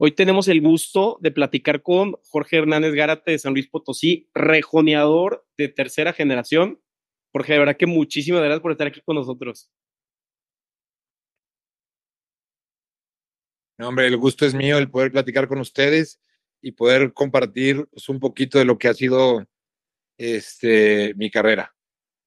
Hoy tenemos el gusto de platicar con Jorge Hernández Gárate de San Luis Potosí, rejoneador de tercera generación. Jorge, de verdad que muchísimas gracias por estar aquí con nosotros. No, hombre, el gusto es mío el poder platicar con ustedes y poder compartir pues, un poquito de lo que ha sido este, mi carrera.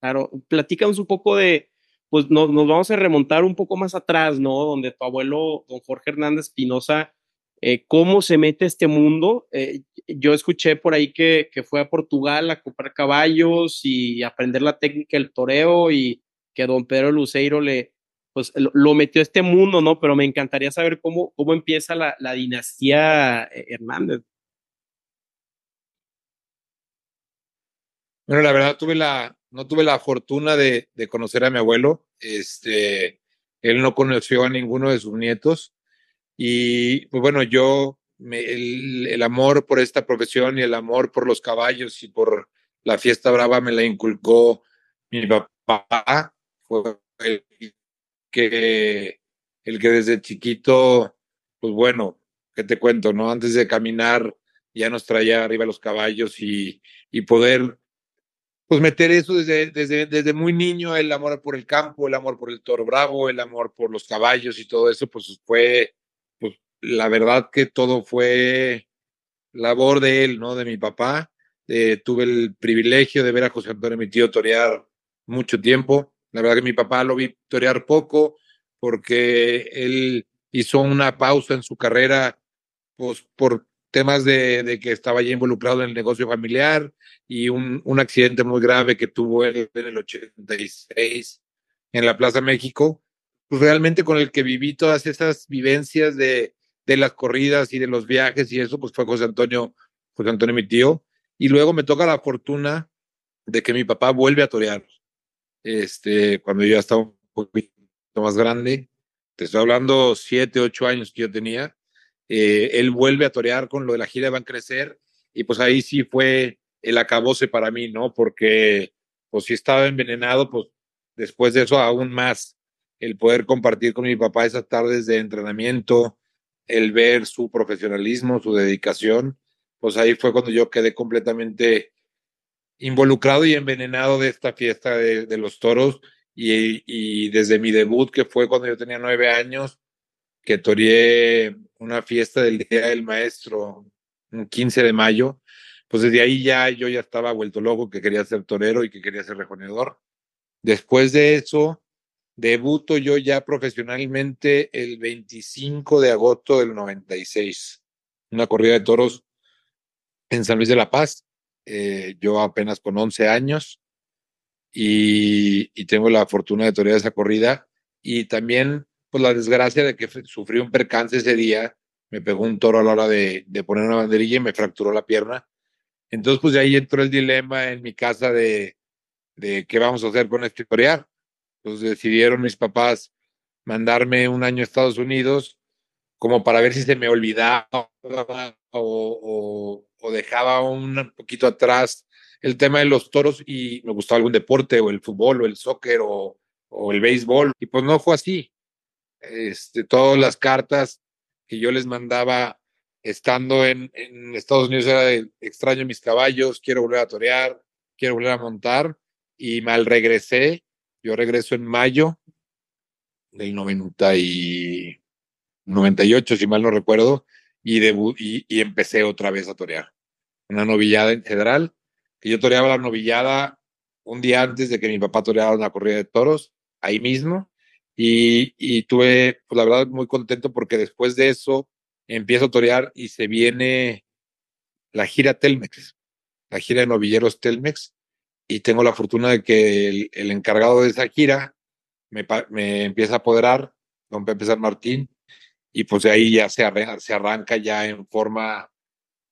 Claro, platícanos un poco de, pues nos, nos, vamos a remontar un poco más atrás, ¿no? Donde tu abuelo, don Jorge Hernández Espinosa, eh, cómo se mete este mundo. Eh, yo escuché por ahí que, que, fue a Portugal a comprar caballos y aprender la técnica del toreo y que don Pedro Luceiro le, pues, lo, metió a este mundo, ¿no? Pero me encantaría saber cómo, cómo empieza la, la dinastía eh, Hernández. Bueno, la verdad tuve la, no tuve la fortuna de, de conocer a mi abuelo. Este, él no conoció a ninguno de sus nietos y pues bueno, yo, me, el, amor por esta profesión y el amor por los caballos y por la fiesta brava me la inculcó mi papá. Fue el que, el que desde chiquito, pues bueno, ¿qué te cuento? no Antes de caminar ya nos traía arriba los caballos y, y poder pues meter eso desde, desde, desde muy niño, el amor por el campo, el amor por el toro bravo, el amor por los caballos y todo eso, pues fue la verdad que todo fue labor de él, ¿no? De mi papá. Eh, tuve el privilegio de ver a José Antonio, mi tío, torear mucho tiempo. La verdad que mi papá lo vi torear poco porque él hizo una pausa en su carrera pues, por temas de, de, que estaba ya involucrado en el negocio familiar y un, un accidente muy grave que tuvo él en el 86 en la Plaza México, pues realmente con el que viví todas esas vivencias de, de las corridas y de los viajes y eso, pues fue José Antonio, José Antonio mi tío. Y luego me toca la fortuna de que mi papá vuelve a torear. Este, cuando yo ya estaba un poquito más grande, te estoy hablando siete, ocho años que yo tenía, eh, él vuelve a torear con lo de la gira de Van Crecer y pues ahí sí fue el acabose para mí, ¿no? Porque pues si estaba envenenado, pues después de eso aún más el poder compartir con mi papá esas tardes de entrenamiento, el ver su profesionalismo, su dedicación, pues ahí fue cuando yo quedé completamente involucrado y envenenado de esta fiesta de, los toros y, y, desde mi debut, que fue cuando yo tenía nueve años, que toreé una fiesta del Día del Maestro, un 15 de mayo, pues desde ahí ya yo ya estaba vuelto loco, que quería ser torero y que quería ser rejoneador. Después de eso, Debuto yo ya profesionalmente el 25 de agosto del 96, una corrida de toros en San Luis de la Paz, eh, yo apenas con 11 años y, tengo la fortuna de torear esa corrida y también pues la desgracia de que sufrí un percance ese día, me pegó un toro a la hora de, de poner una banderilla y me fracturó la pierna. Entonces pues de ahí entró el dilema en mi casa de, de qué vamos a hacer con este torear entonces decidieron mis papás mandarme un año a Estados Unidos como para ver si se me olvidaba o, dejaba un poquito atrás el tema de los toros y me gustaba algún deporte o el fútbol o el soccer o, el béisbol. Y pues no fue así. Este, todas las cartas que yo les mandaba estando en, Estados Unidos era extraño mis caballos, quiero volver a torear, quiero volver a montar y mal regresé yo regreso en mayo del 90 y 98, si mal no recuerdo, y, debut, y, empecé otra vez a torear. Una novillada en federal, que yo toreaba la novillada un día antes de que mi papá toreara una corrida de toros, ahí mismo, y, y tuve, pues la verdad, muy contento porque después de eso empiezo a torear y se viene la gira Telmex, la gira de novilleros Telmex, y tengo la fortuna de que el, el encargado de esa gira me, me, empieza a apoderar, don Pepe San Martín, y pues de ahí ya se arranca, se arranca ya en forma,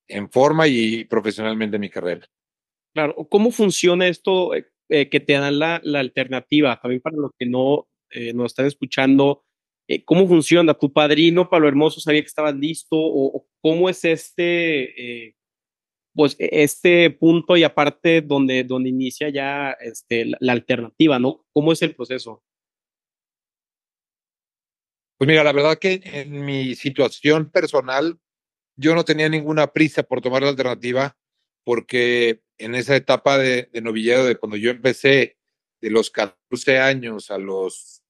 en forma y profesionalmente mi carrera. Claro, ¿cómo funciona esto eh, eh, que te dan la, la, alternativa? También para los que no eh, nos están escuchando, eh, ¿cómo funciona? ¿Tu padrino, Palo Hermoso, sabía que estabas listo? ¿O, o cómo es este eh, pues e, este punto y aparte donde, donde inicia ya este, la, alternativa, ¿no? ¿Cómo es el proceso? Pues mira, la verdad que en mi situación personal, yo no tenía ninguna prisa por tomar la alternativa porque en esa etapa de, de novillero, de cuando yo empecé, de los 14 años a los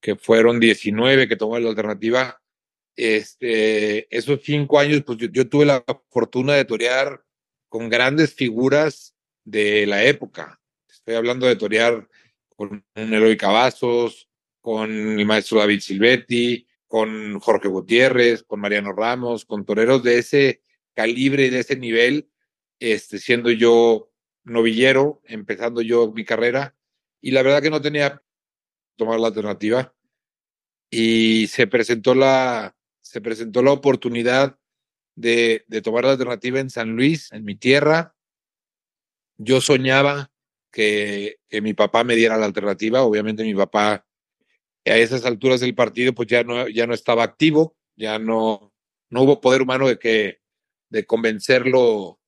que fueron 19 que tomé la alternativa, este, esos cinco años, pues yo, tuve la fortuna de torear con grandes figuras de la época. Estoy hablando de torear con Eloy Cavazos, con el maestro David Silvetti, con Jorge Gutiérrez, con Mariano Ramos, con toreros de ese calibre y de ese nivel, este, siendo yo novillero, empezando yo mi carrera, y la verdad que no tenía tomar la alternativa. Y se presentó la, se presentó la oportunidad de, de tomar la alternativa en San Luis, en mi tierra. Yo soñaba que, que, mi papá me diera la alternativa. Obviamente mi papá a esas alturas del partido pues ya no, ya no estaba activo, ya no, no hubo poder humano de que de convencerlo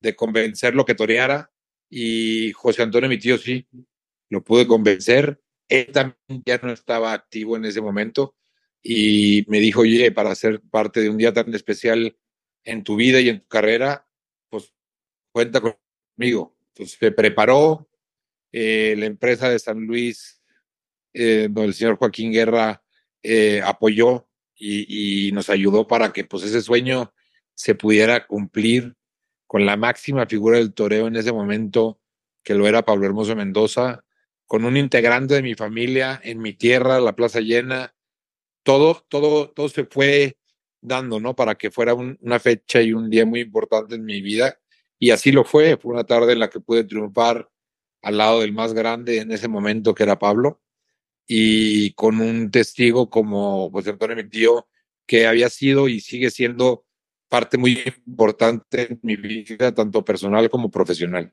de convencerlo que toreara y José Antonio mi tío sí lo pude convencer él también ya no estaba activo en ese momento y me dijo, oye, para ser parte de un día tan especial en tu vida y en tu carrera, pues cuenta conmigo. Se preparó eh, la empresa de San Luis, eh, donde el señor Joaquín Guerra eh, apoyó y, y, nos ayudó para que pues ese sueño se pudiera cumplir con la máxima figura del toreo en ese momento, que lo era Pablo Hermoso Mendoza, con un integrante de mi familia en mi tierra, la plaza llena, todo, todo, todo se fue dando, ¿no? Para que fuera un, una fecha y un día muy importante en mi vida. Y así lo fue. Fue una tarde en la que pude triunfar al lado del más grande en ese momento, que era Pablo, y con un testigo como José Antonio, mi tío, que había sido y sigue siendo parte muy importante en mi vida, tanto personal como profesional.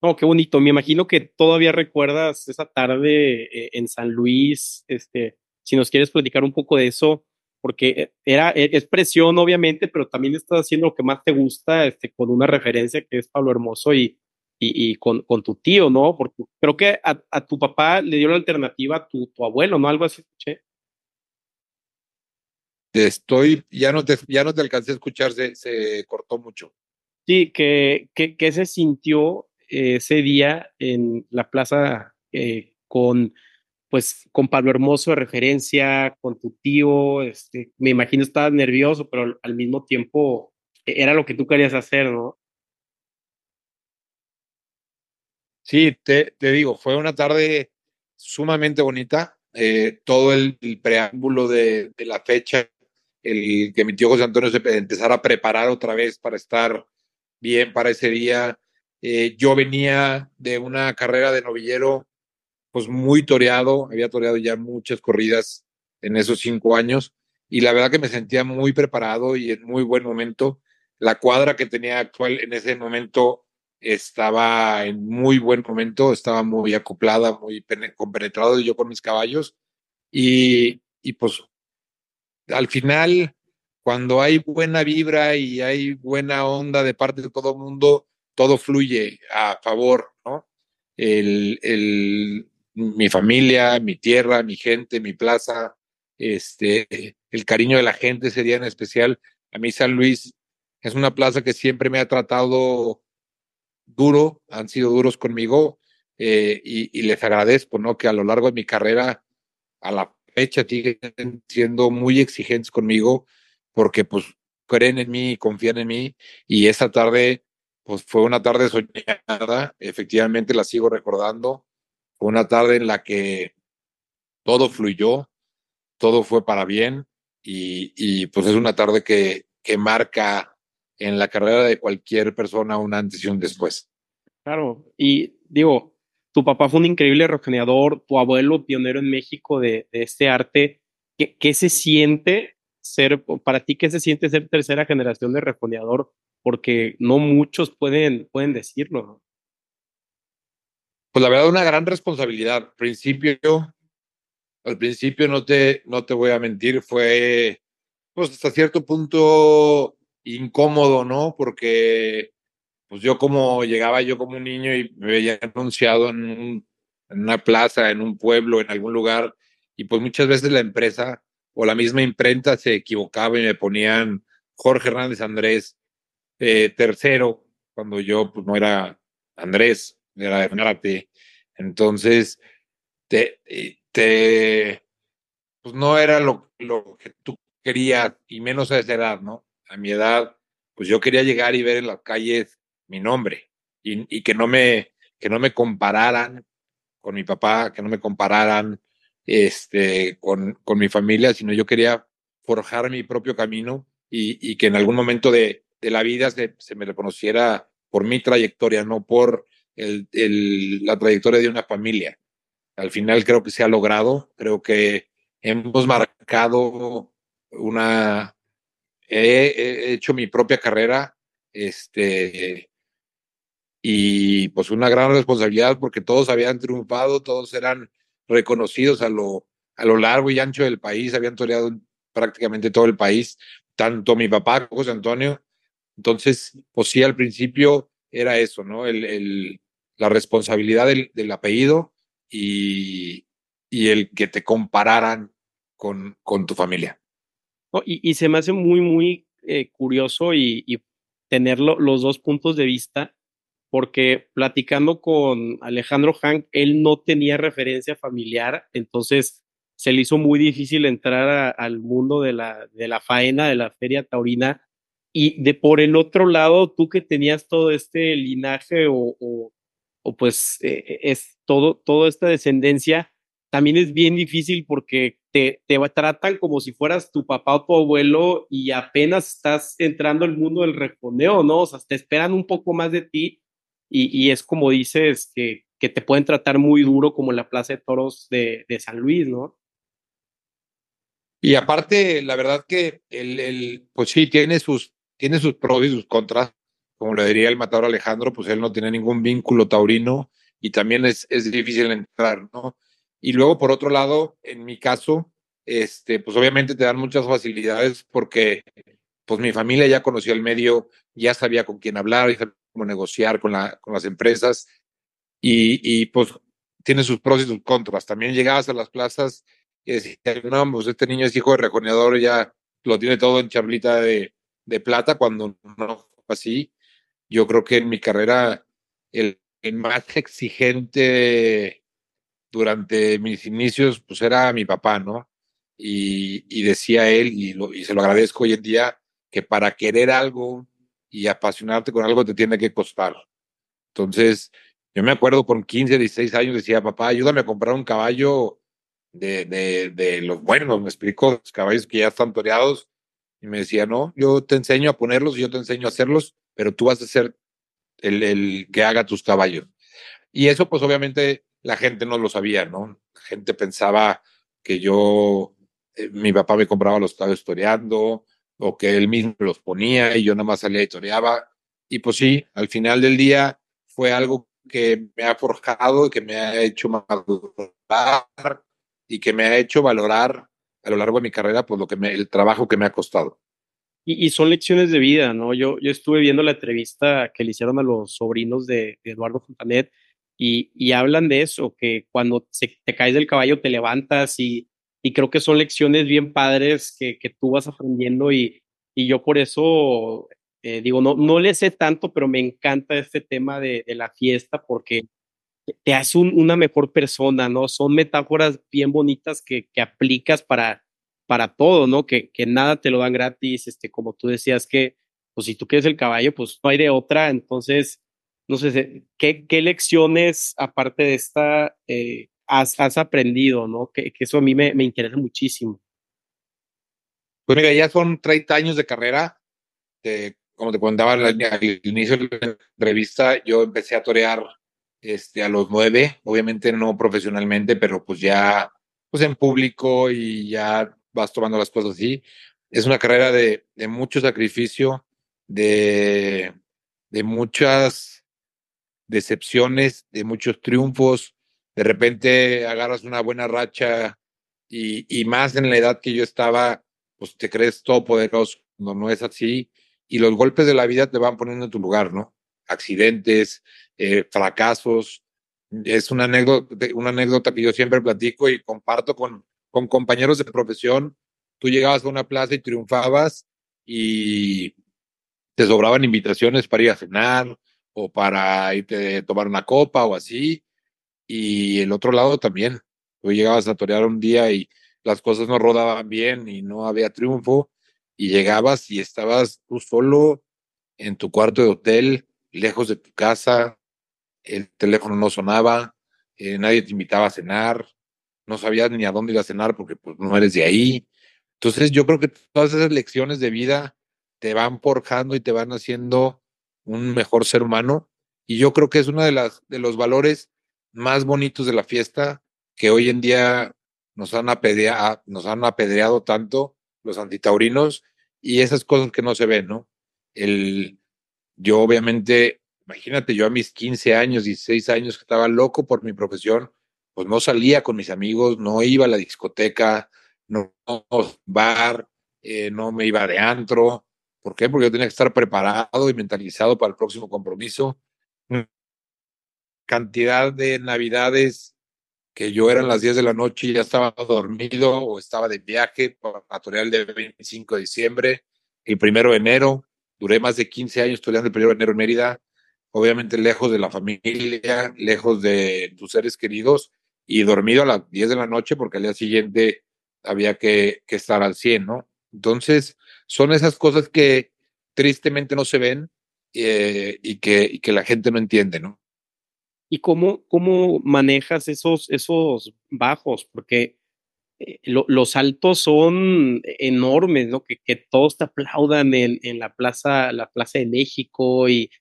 Oh, qué bonito. Me imagino que todavía recuerdas esa tarde eh, en San Luis, este, si nos quieres platicar un poco de eso, porque era, e, es presión obviamente, pero también estás haciendo lo que más te gusta, este, con una referencia que es Pablo Hermoso y, y, y con, con, tu tío, ¿no? Porque creo que a, a, tu papá le dio la alternativa a tu, tu abuelo, ¿no? Algo así escuché. Estoy, ya no te, ya no te alcancé a escuchar, se, se cortó mucho. Sí, que, que, que se sintió ese día en la plaza eh, con pues con Pablo Hermoso de referencia, con tu tío, este, me imagino estabas nervioso, pero al mismo tiempo e-, era lo que tú querías hacer, ¿no? Sí, te, digo, fue una tarde sumamente bonita. Eh, todo el, preámbulo de, de, la fecha, el que mi tío José Antonio se empezara a preparar otra vez para estar bien para ese día. Eh, yo venía de una carrera de novillero pues muy toreado, había toreado ya muchas corridas en esos cinco años y la verdad que me sentía muy preparado y en muy buen momento. La cuadra que tenía actual en ese momento estaba en muy buen momento, estaba muy acoplada, muy compenetrado yo con mis caballos y, y pues al final, cuando hay buena vibra y hay buena onda de parte de todo el mundo, todo fluye a favor, ¿no? El, el, mi familia, mi tierra, mi gente, mi plaza, este, el cariño de la gente sería en especial. A mí San Luis es una plaza que siempre me ha tratado duro, han sido duros conmigo eh, y, y, les agradezco, ¿no? Que a lo largo de mi carrera, a la fecha, siguen siendo muy exigentes conmigo porque pues creen en mí, confían en mí y esa tarde pues fue una tarde soñada, efectivamente la sigo recordando una tarde en la que todo fluyó, todo fue para bien y, pues es una tarde que, marca en la carrera de cualquier persona un antes y un después. Claro, y digo, tu papá fue un increíble regenerador, tu abuelo pionero en México de, este arte. ¿Qué, ¿Qué, se siente ser, para ti, qué se siente ser tercera generación de rejoneador? Porque no muchos pueden, pueden decirlo. Pues la verdad, una gran responsabilidad. Al principio, al principio no te, no te voy a mentir, fue pues hasta cierto punto incómodo, ¿no? Porque pues yo como llegaba yo como un niño y me veía anunciado en, un, en una plaza, en un pueblo, en algún lugar, y pues muchas veces la empresa o la misma imprenta se equivocaba y me ponían Jorge Hernández Andrés eh, tercero, cuando yo pues, no era Andrés, era Hernate. Entonces, te, te, pues no era lo, lo que tú querías, y menos a esa edad, ¿no? A mi edad, pues yo quería llegar y ver en las calles mi nombre y, y que no me que no me compararan con mi papá, que no me compararan este, con, con mi familia, sino yo quería forjar mi propio camino y, y que en algún momento de, de la vida se, se, me reconociera por mi trayectoria, no por el, el, la trayectoria de una familia. Al final creo que se ha logrado, creo que hemos marcado una, he, he hecho mi propia carrera, este, y pues una gran responsabilidad porque todos habían triunfado, todos eran reconocidos a lo, a lo largo y ancho del país, habían toreado prácticamente todo el país, tanto mi papá, José Antonio. Entonces, pues sí, al principio era eso, ¿no? El, el la responsabilidad del, del apellido y, y, el que te compararan con, con tu familia. Oh, y, y, se me hace muy, muy eh, curioso y, y tener los dos puntos de vista porque platicando con Alejandro Hank, él no tenía referencia familiar, entonces se le hizo muy difícil entrar al mundo de la, de la faena, de la feria taurina. Y de por el otro lado, tú que tenías todo este linaje o, o pues eh, es todo, toda esta descendencia, también es bien difícil porque te, te tratan como si fueras tu papá o tu abuelo y apenas estás entrando al mundo del reponeo, ¿no? O sea, te esperan un poco más de ti y, y es como dices que, que, te pueden tratar muy duro como en la Plaza de Toros de, de San Luis, ¿no? Y aparte, la verdad que el, el, pues sí, tiene sus, tiene sus pros y sus contras. Como le diría el matador Alejandro, pues él no tiene ningún vínculo taurino y también es, es difícil entrar, ¿no? Y luego, por otro lado, en mi caso, este, pues obviamente te dan muchas facilidades porque pues mi familia ya conocía el medio, ya sabía con quién hablar, ya cómo negociar con, la, con las empresas y, y, pues tiene sus pros y sus contras. También llegabas a las plazas y decías, no, pues este niño es hijo de rejoneador, ya lo tiene todo en charlita de, de plata, cuando no así. Yo creo que en mi carrera el, más exigente durante mis inicios, pues era mi papá, ¿no? Y, y decía él, y, y se lo agradezco hoy en día, que para querer algo y apasionarte con algo te tiene que costar. Entonces, yo me acuerdo con 15, 16 años decía, papá, ayúdame a comprar un caballo de, de, de los buenos, me explicó, los caballos que ya están toreados. Y me decía, no, yo te enseño a ponerlos, yo te enseño a hacerlos, pero tú vas a ser el, el que haga tus caballos. Y eso, pues obviamente, la gente no lo sabía, ¿no? La gente pensaba que yo, eh, mi papá me compraba los caballos toreando, o que él mismo los ponía y yo nada más salía y toreaba. Y pues sí, al final del día fue algo que me ha forjado que me ha hecho madurar y que me ha hecho valorar a lo largo de mi carrera pues lo que el trabajo que me ha costado. Y, y, son lecciones de vida, ¿no? Yo, yo estuve viendo la entrevista que le hicieron a los sobrinos de, de Eduardo Fontanet y, y, hablan de eso, que cuando se, te caes del caballo te levantas y, y creo que son lecciones bien padres que, que tú vas aprendiendo y, y yo por eso eh, digo, no, no le sé tanto, pero me encanta este tema de, de la fiesta porque te hace un, una mejor persona, ¿no? Son metáforas bien bonitas que, que aplicas para, para todo, ¿no? Que, que nada te lo dan gratis, este, como tú decías que, pues si tú quieres el caballo, pues no hay de otra, entonces, no sé, ¿qué, qué lecciones, aparte de esta, eh, has, has aprendido, ¿no? Que, que, eso a mí me, me interesa muchísimo. Pues mira, ya son 30 años de carrera. De, como te contaba al, inicio de la entrevista, yo empecé a torear este, a los nueve, obviamente no profesionalmente, pero pues ya pues en público y ya vas tomando las cosas así. Es una carrera de, mucho sacrificio, de, de muchas decepciones, de muchos triunfos, de repente agarras una buena racha y, y, más en la edad que yo estaba, pues te crees todo poderoso, no, no es así. Y los golpes de la vida te van poniendo en tu lugar, ¿no? Accidentes, eh, fracasos. Es una anécdota, una anécdota que yo siempre platico y comparto con, con compañeros de profesión. Tú llegabas a una plaza y triunfabas y te sobraban invitaciones para ir a cenar o para irte a tomar una copa o así. Y el otro lado también. Tú llegabas a torear un día y las cosas no rodaban bien y no había triunfo y llegabas y estabas tú solo en tu cuarto de hotel, lejos de tu casa, el teléfono no sonaba, eh, nadie te invitaba a cenar, no sabías ni a dónde ir a cenar porque pues, no eres de ahí. Entonces yo creo que todas esas lecciones de vida te van forjando y te van haciendo un mejor ser humano. Y yo creo que es uno de, las, de los valores más bonitos de la fiesta que hoy en día nos han, apedreado, nos han apedreado tanto los antitaurinos y esas cosas que no se ven, ¿no? El, yo obviamente, imagínate, yo a mis 15 años, 16 años, que estaba loco por mi profesión, pues no salía con mis amigos, no iba a la discoteca, no, bar, eh, no me iba de antro. ¿Por qué? Porque yo tenía que estar preparado y mentalizado para el próximo compromiso. Cantidad de navidades que yo eran las 10 de la noche y ya estaba dormido o estaba de viaje para torear el de 25 de diciembre, el primero de enero. Duré más de 15 años toreando el primero de enero en Mérida, obviamente lejos de la familia, lejos de tus seres queridos y dormido a las 10 de la noche porque al día siguiente había que, que estar al 100, ¿no? Entonces, son esas cosas que tristemente no se ven eh, y, que, y que la gente no entiende, ¿no? ¿Y cómo, cómo manejas esos, esos bajos? Porque eh, los altos son enormes, ¿no? Que, que todos te aplaudan en, en, la, plaza, la Plaza de México y,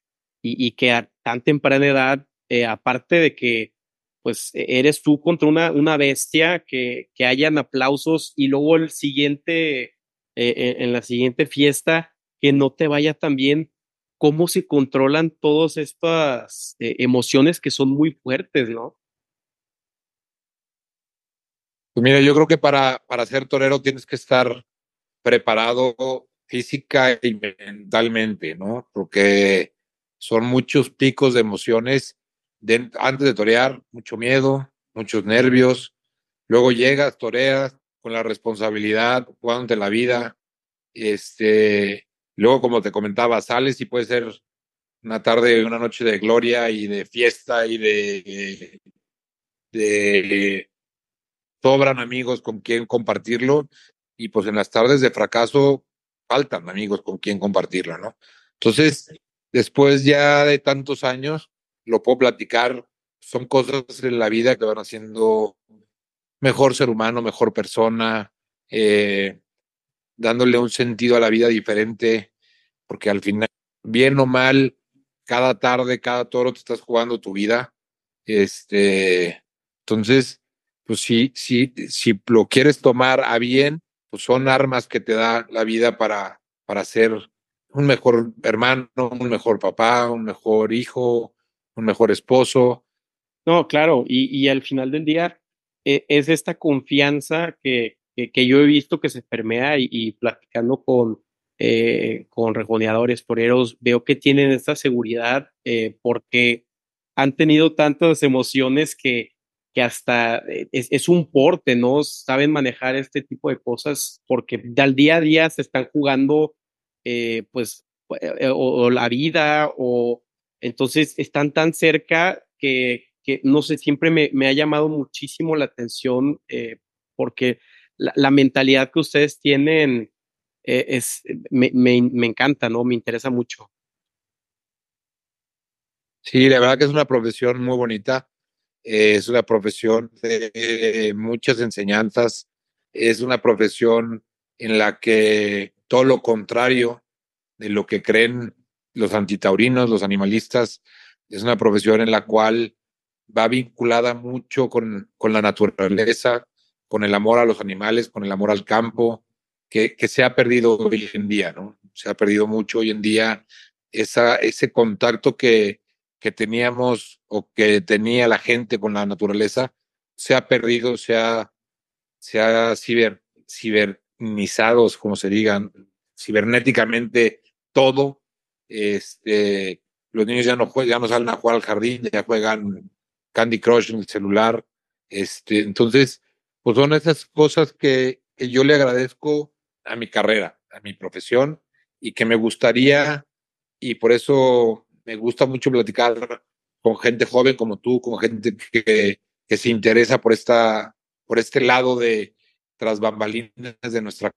y, y que a tan temprana edad, eh, aparte de que pues e-, eres tú contra una, una bestia, que, que hayan aplausos y luego el siguiente, eh, eh, en la siguiente fiesta, que no te vaya tan bien. ¿Cómo se controlan todas estas eh, emociones que son muy fuertes, no? Pues mira, yo creo que para, para ser torero tienes que estar preparado física y mentalmente, ¿no? Porque son muchos picos de emociones antes de torear, mucho miedo, muchos nervios. Luego llegas, toreas con la responsabilidad, jugándote la vida. Este, luego, como te comentaba, sales y puede ser una tarde, una noche de gloria y de fiesta y de, de sobran amigos con quien compartirlo. Y pues en las tardes de fracaso faltan amigos con quien compartirlo, ¿no? Entonces, después ya de tantos años, lo puedo platicar, son cosas en la vida que van haciendo mejor ser humano, mejor persona, eh, dándole un sentido a la vida diferente, porque al final, bien o mal, cada tarde, cada toro te estás jugando tu vida. Este, entonces, pues si, si, si lo quieres tomar a bien, pues son armas que te da la vida para, para ser un mejor hermano, un mejor papá, un mejor hijo, un mejor esposo. No, claro, y, y al final del día eh, es esta confianza que, que, yo he visto que se permea y, y platicando con, eh, con rejoneadores, toreros, veo que tienen esta seguridad eh, porque han tenido tantas emociones que, que hasta es, es, un porte, ¿no? Saben manejar este tipo de cosas porque al día a día se están jugando, eh, pues, o, la vida o, entonces están tan cerca que, no sé, siempre me, ha llamado muchísimo la atención eh, porque la, mentalidad que ustedes tienen eh, es, me, me, encanta, ¿no? Me interesa mucho. Sí, la verdad que es una profesión muy bonita. Eh, es una profesión de muchas enseñanzas. Es una profesión en la que todo lo contrario de lo que creen los antitaurinos, los animalistas, es una profesión en la cual va vinculada mucho con, con la naturaleza, con el amor a los animales, con el amor al campo, que, se ha perdido hoy en día, ¿no? Se ha perdido mucho hoy en día ese contacto que, que teníamos o que tenía la gente con la naturaleza, se ha perdido, se ha, se ha ciber, como se digan, cibernéticamente todo, este, los niños ya no ya no salen a jugar al jardín, ya juegan Candy Crush en el celular. Este, entonces, pues son esas cosas que, que yo le agradezco a mi carrera, a mi profesión y que me gustaría, y por eso me gusta mucho platicar con gente joven como tú, con gente que, que se interesa por, esta, por este lado de tras bambalinas de nuestra,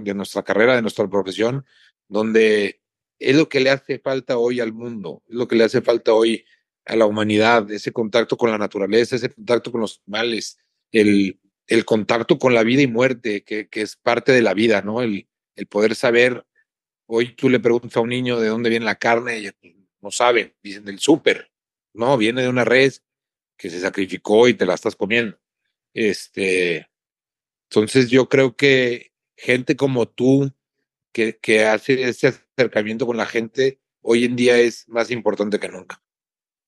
de nuestra carrera, de nuestra profesión, donde es lo que le hace falta hoy al mundo, es lo que le hace falta hoy a la humanidad, ese contacto con la naturaleza, ese contacto con los animales, el, el contacto con la vida y muerte, que, que es parte de la vida, ¿no? El, el poder saber, hoy tú le preguntas a un niño de dónde viene la carne, y no saben, dicen del súper, no, viene de una red que se sacrificó y te la estás comiendo. Este, entonces yo creo que gente como tú, que, que hace ese acercamiento con la gente, hoy en día es más importante que nunca.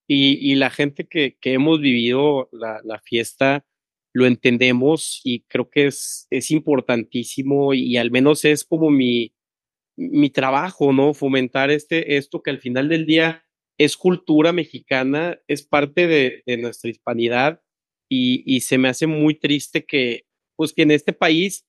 Y, y la gente que, que hemos vivido la, la, fiesta lo entendemos y creo que es, es importantísimo y, al menos es como mi, mi trabajo, ¿no? Fomentar este, esto que al final del día es cultura mexicana, es parte de, de nuestra hispanidad y, y, se me hace muy triste que, pues que en este país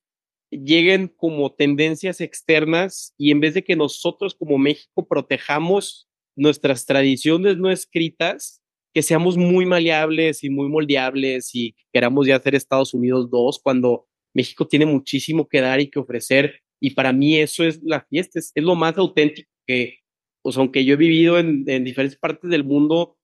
lleguen como tendencias externas y en vez de que nosotros como México protejamos nuestras tradiciones no escritas, que seamos muy maleables y muy moldeables y queramos ya hacer Estados Unidos 2 cuando México tiene muchísimo que dar y que ofrecer. Y para mí eso es la fiesta, es, lo más auténtico que, pues aunque yo he vivido en diferentes partes del mundo,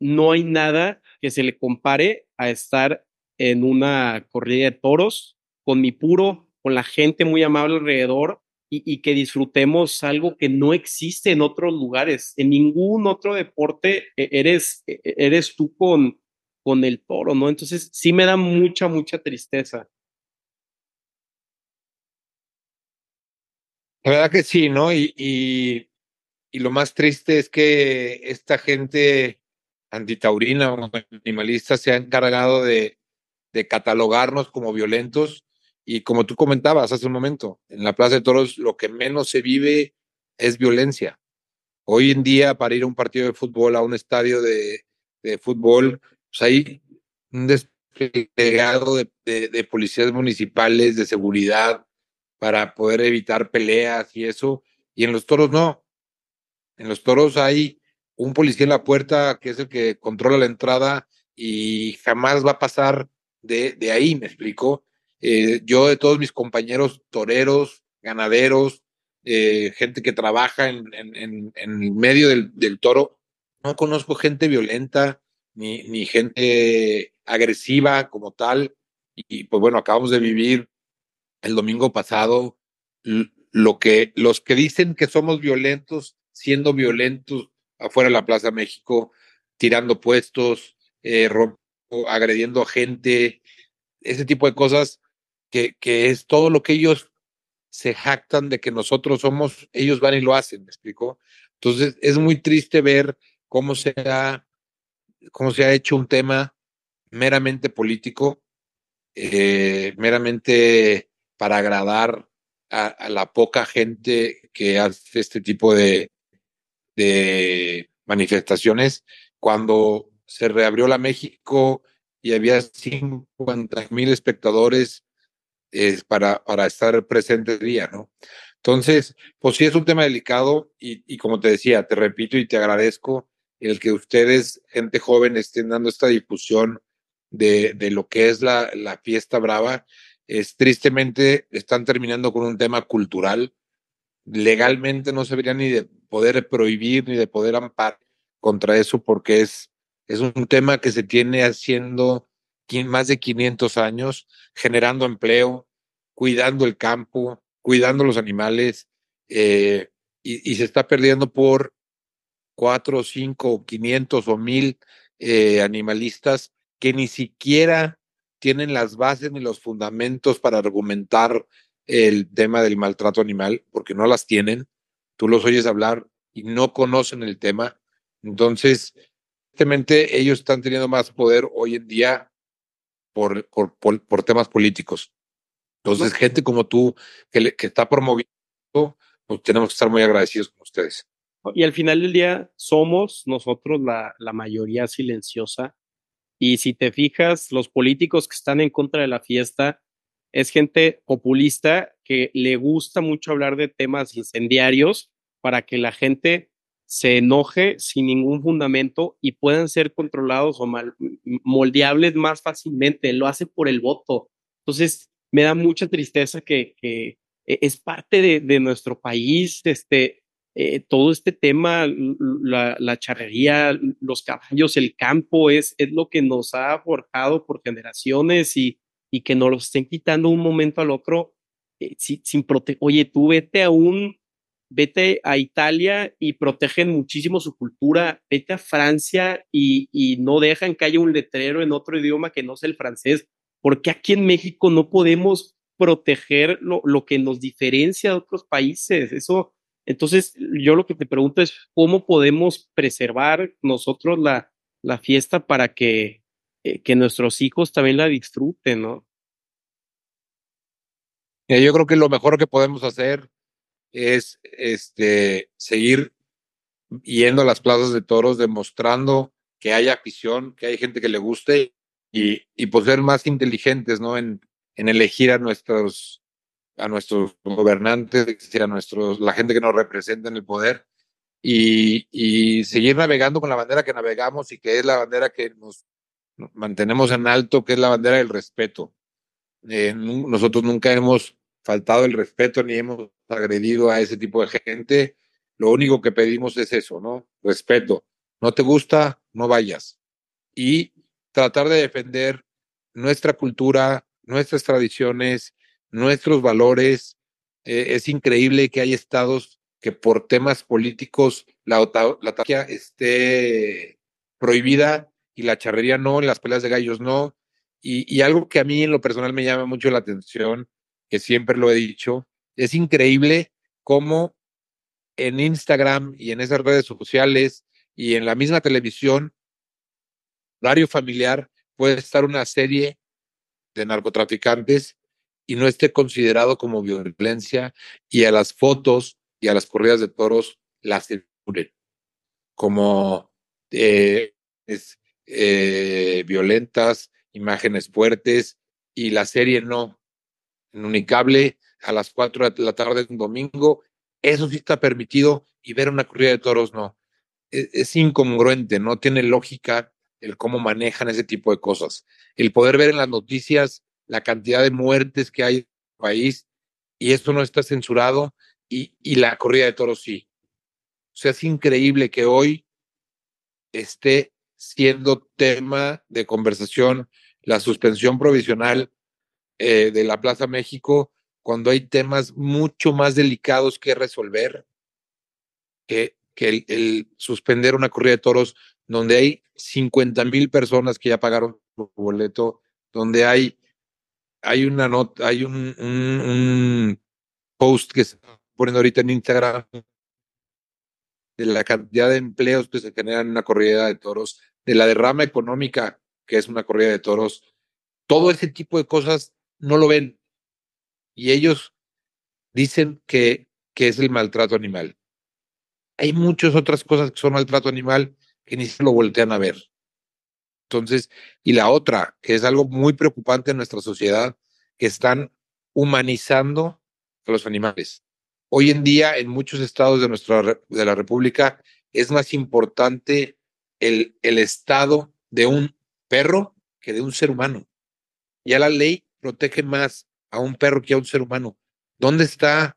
no hay nada que se le compare a estar en una corrida de toros con mi puro, con la gente muy amable alrededor y, que disfrutemos algo que no existe en otros lugares. En ningún otro deporte e, eres, e, e, eres tú con, con el toro, ¿no? Entonces sí me da mucha, mucha tristeza. La verdad que sí, ¿no? Y, y, y lo más triste es que esta gente antitaurina o animalista se ha encargado de, de catalogarnos como violentos y como tú comentabas hace un momento, en la Plaza de Toros lo que menos se vive es violencia. Hoy en día, para ir a un partido de fútbol, a un estadio de, fútbol, pues hay un desplegado de, policías municipales, de seguridad, para poder evitar peleas y eso. Y en los toros no. En los toros hay un policía en la puerta que es el que controla la entrada y jamás va a pasar de, ahí, me explicó. Eh, yo de todos mis compañeros toreros, ganaderos, eh, gente que trabaja en, en, en, en medio del, del, toro, no conozco gente violenta ni, ni gente agresiva como tal. Y, pues bueno, acabamos de vivir el domingo pasado lo que los que dicen que somos violentos, siendo violentos afuera de la Plaza México, tirando puestos, eh, agrediendo a gente, ese tipo de cosas, que, que es todo lo que ellos se jactan de que nosotros somos, ellos van y lo hacen, ¿me explico? Entonces es muy triste ver cómo se ha, cómo se ha hecho un tema meramente político, eh, meramente para agradar a, a, la poca gente que hace este tipo de, de manifestaciones, cuando se reabrió la México y había 50 mil espectadores eh, para, para estar presente el día, ¿no? Entonces, pues sí es un tema delicado y, y, como te decía, te repito y te agradezco el que ustedes, gente joven, estén dando esta difusión de, de lo que es la, la fiesta brava. Es, tristemente están terminando con un tema cultural. Legalmente no se debería ni de poder prohibir ni de poder amparar contra eso porque es, es un tema que se tiene haciendo más de 500 años, generando empleo, cuidando el campo, cuidando los animales, eh, y, se está perdiendo por cuatro, cinco, quinientos o mil eh, animalistas que ni siquiera tienen las bases ni los fundamentos para argumentar el tema del maltrato animal, porque no las tienen. Tú los oyes hablar y no conocen el tema. Entonces, evidentemente, ellos están teniendo más poder hoy en día por, por, por, por temas políticos. Entonces, gente como tú que, le, que está promoviendo, pues tenemos que estar muy agradecidos con ustedes. Y al final del día somos nosotros la, la mayoría silenciosa. Y si te fijas, los políticos que están en contra de la fiesta es gente populista que le gusta mucho hablar de temas incendiarios para que la gente se enoje sin ningún fundamento y puedan ser controlados o mal, moldeables más fácilmente. Lo hace por el voto. Entonces, me da mucha tristeza que, que e, es parte de, de, nuestro país, este, eh, todo este tema, la, la, charrería, los caballos, el campo, es, es lo que nos ha forjado por generaciones y, y que nos lo estén quitando un momento al otro eh, sin, proteger. Oye, tú vete a un vete a Italia y protegen muchísimo su cultura, vete a Francia y, y, no dejan que haya un letrero en otro idioma que no sea el francés. porque aquí en México no podemos proteger lo, lo, que nos diferencia de otros países? Eso, entonces, yo lo que te pregunto es, ¿cómo podemos preservar nosotros la, la fiesta para que, eh, que nuestros hijos también la disfruten, ¿no? Yo creo que lo mejor que podemos hacer es este, seguir yendo a las plazas de toros, demostrando que hay afición, que hay gente que le guste y, y pues ser más inteligentes, ¿no? En, en elegir a nuestros, a nuestros gobernantes, a nuestros, la gente que nos representa en el poder y, y seguir navegando con la bandera que navegamos y que es la bandera que nos mantenemos en alto, que es la bandera del respeto. Eh, nosotros nunca hemos faltado el respeto ni hemos agredido a ese tipo de gente. Lo único que pedimos es eso, ¿no? Respeto. No te gusta, no vayas. Y tratar de defender nuestra cultura, nuestras tradiciones, nuestros valores. Eh, es increíble que hay estados que por temas políticos la, la esté prohibida y la charrería no, las peleas de gallos no. Y algo que a mí en lo personal me llama mucho la atención que siempre lo he dicho, es increíble cómo en Instagram y en esas redes sociales y en la misma televisión, horario familiar, puede estar una serie de narcotraficantes y no esté considerado como violencia y a las fotos y a las corridas de toros las censuren como eh, eh, violentas, imágenes fuertes y la serie no en Unicable a las 4 de la tarde un domingo, eso sí está permitido y ver una corrida de toros no. Es, es, incongruente, no tiene lógica el cómo manejan ese tipo de cosas. El poder ver en las noticias la cantidad de muertes que hay en el país y esto no está censurado y, y la corrida de toros sí. O sea, es increíble que hoy esté siendo tema de conversación la suspensión provisional eh, de la Plaza México cuando hay temas mucho más delicados que resolver que, que el, suspender una corrida de toros donde hay 50 mil personas que ya pagaron su boleto, donde hay, hay una nota, hay un, un, un post que se está poniendo ahorita en Instagram de la cantidad de empleos que se generan en una corrida de toros, de la derrama económica que es una corrida de toros, todo ese tipo de cosas no lo ven. Y ellos dicen que, que es el maltrato animal. Hay muchas otras cosas que son maltrato animal que ni se lo voltean a ver. Entonces, y la otra, que es algo muy preocupante en nuestra sociedad, que están humanizando a los animales. Hoy en día, en muchos estados de nuestra de la República, es más importante el, el estado de un perro que de un ser humano. Ya la ley protege más a un perro que a un ser humano. ¿Dónde está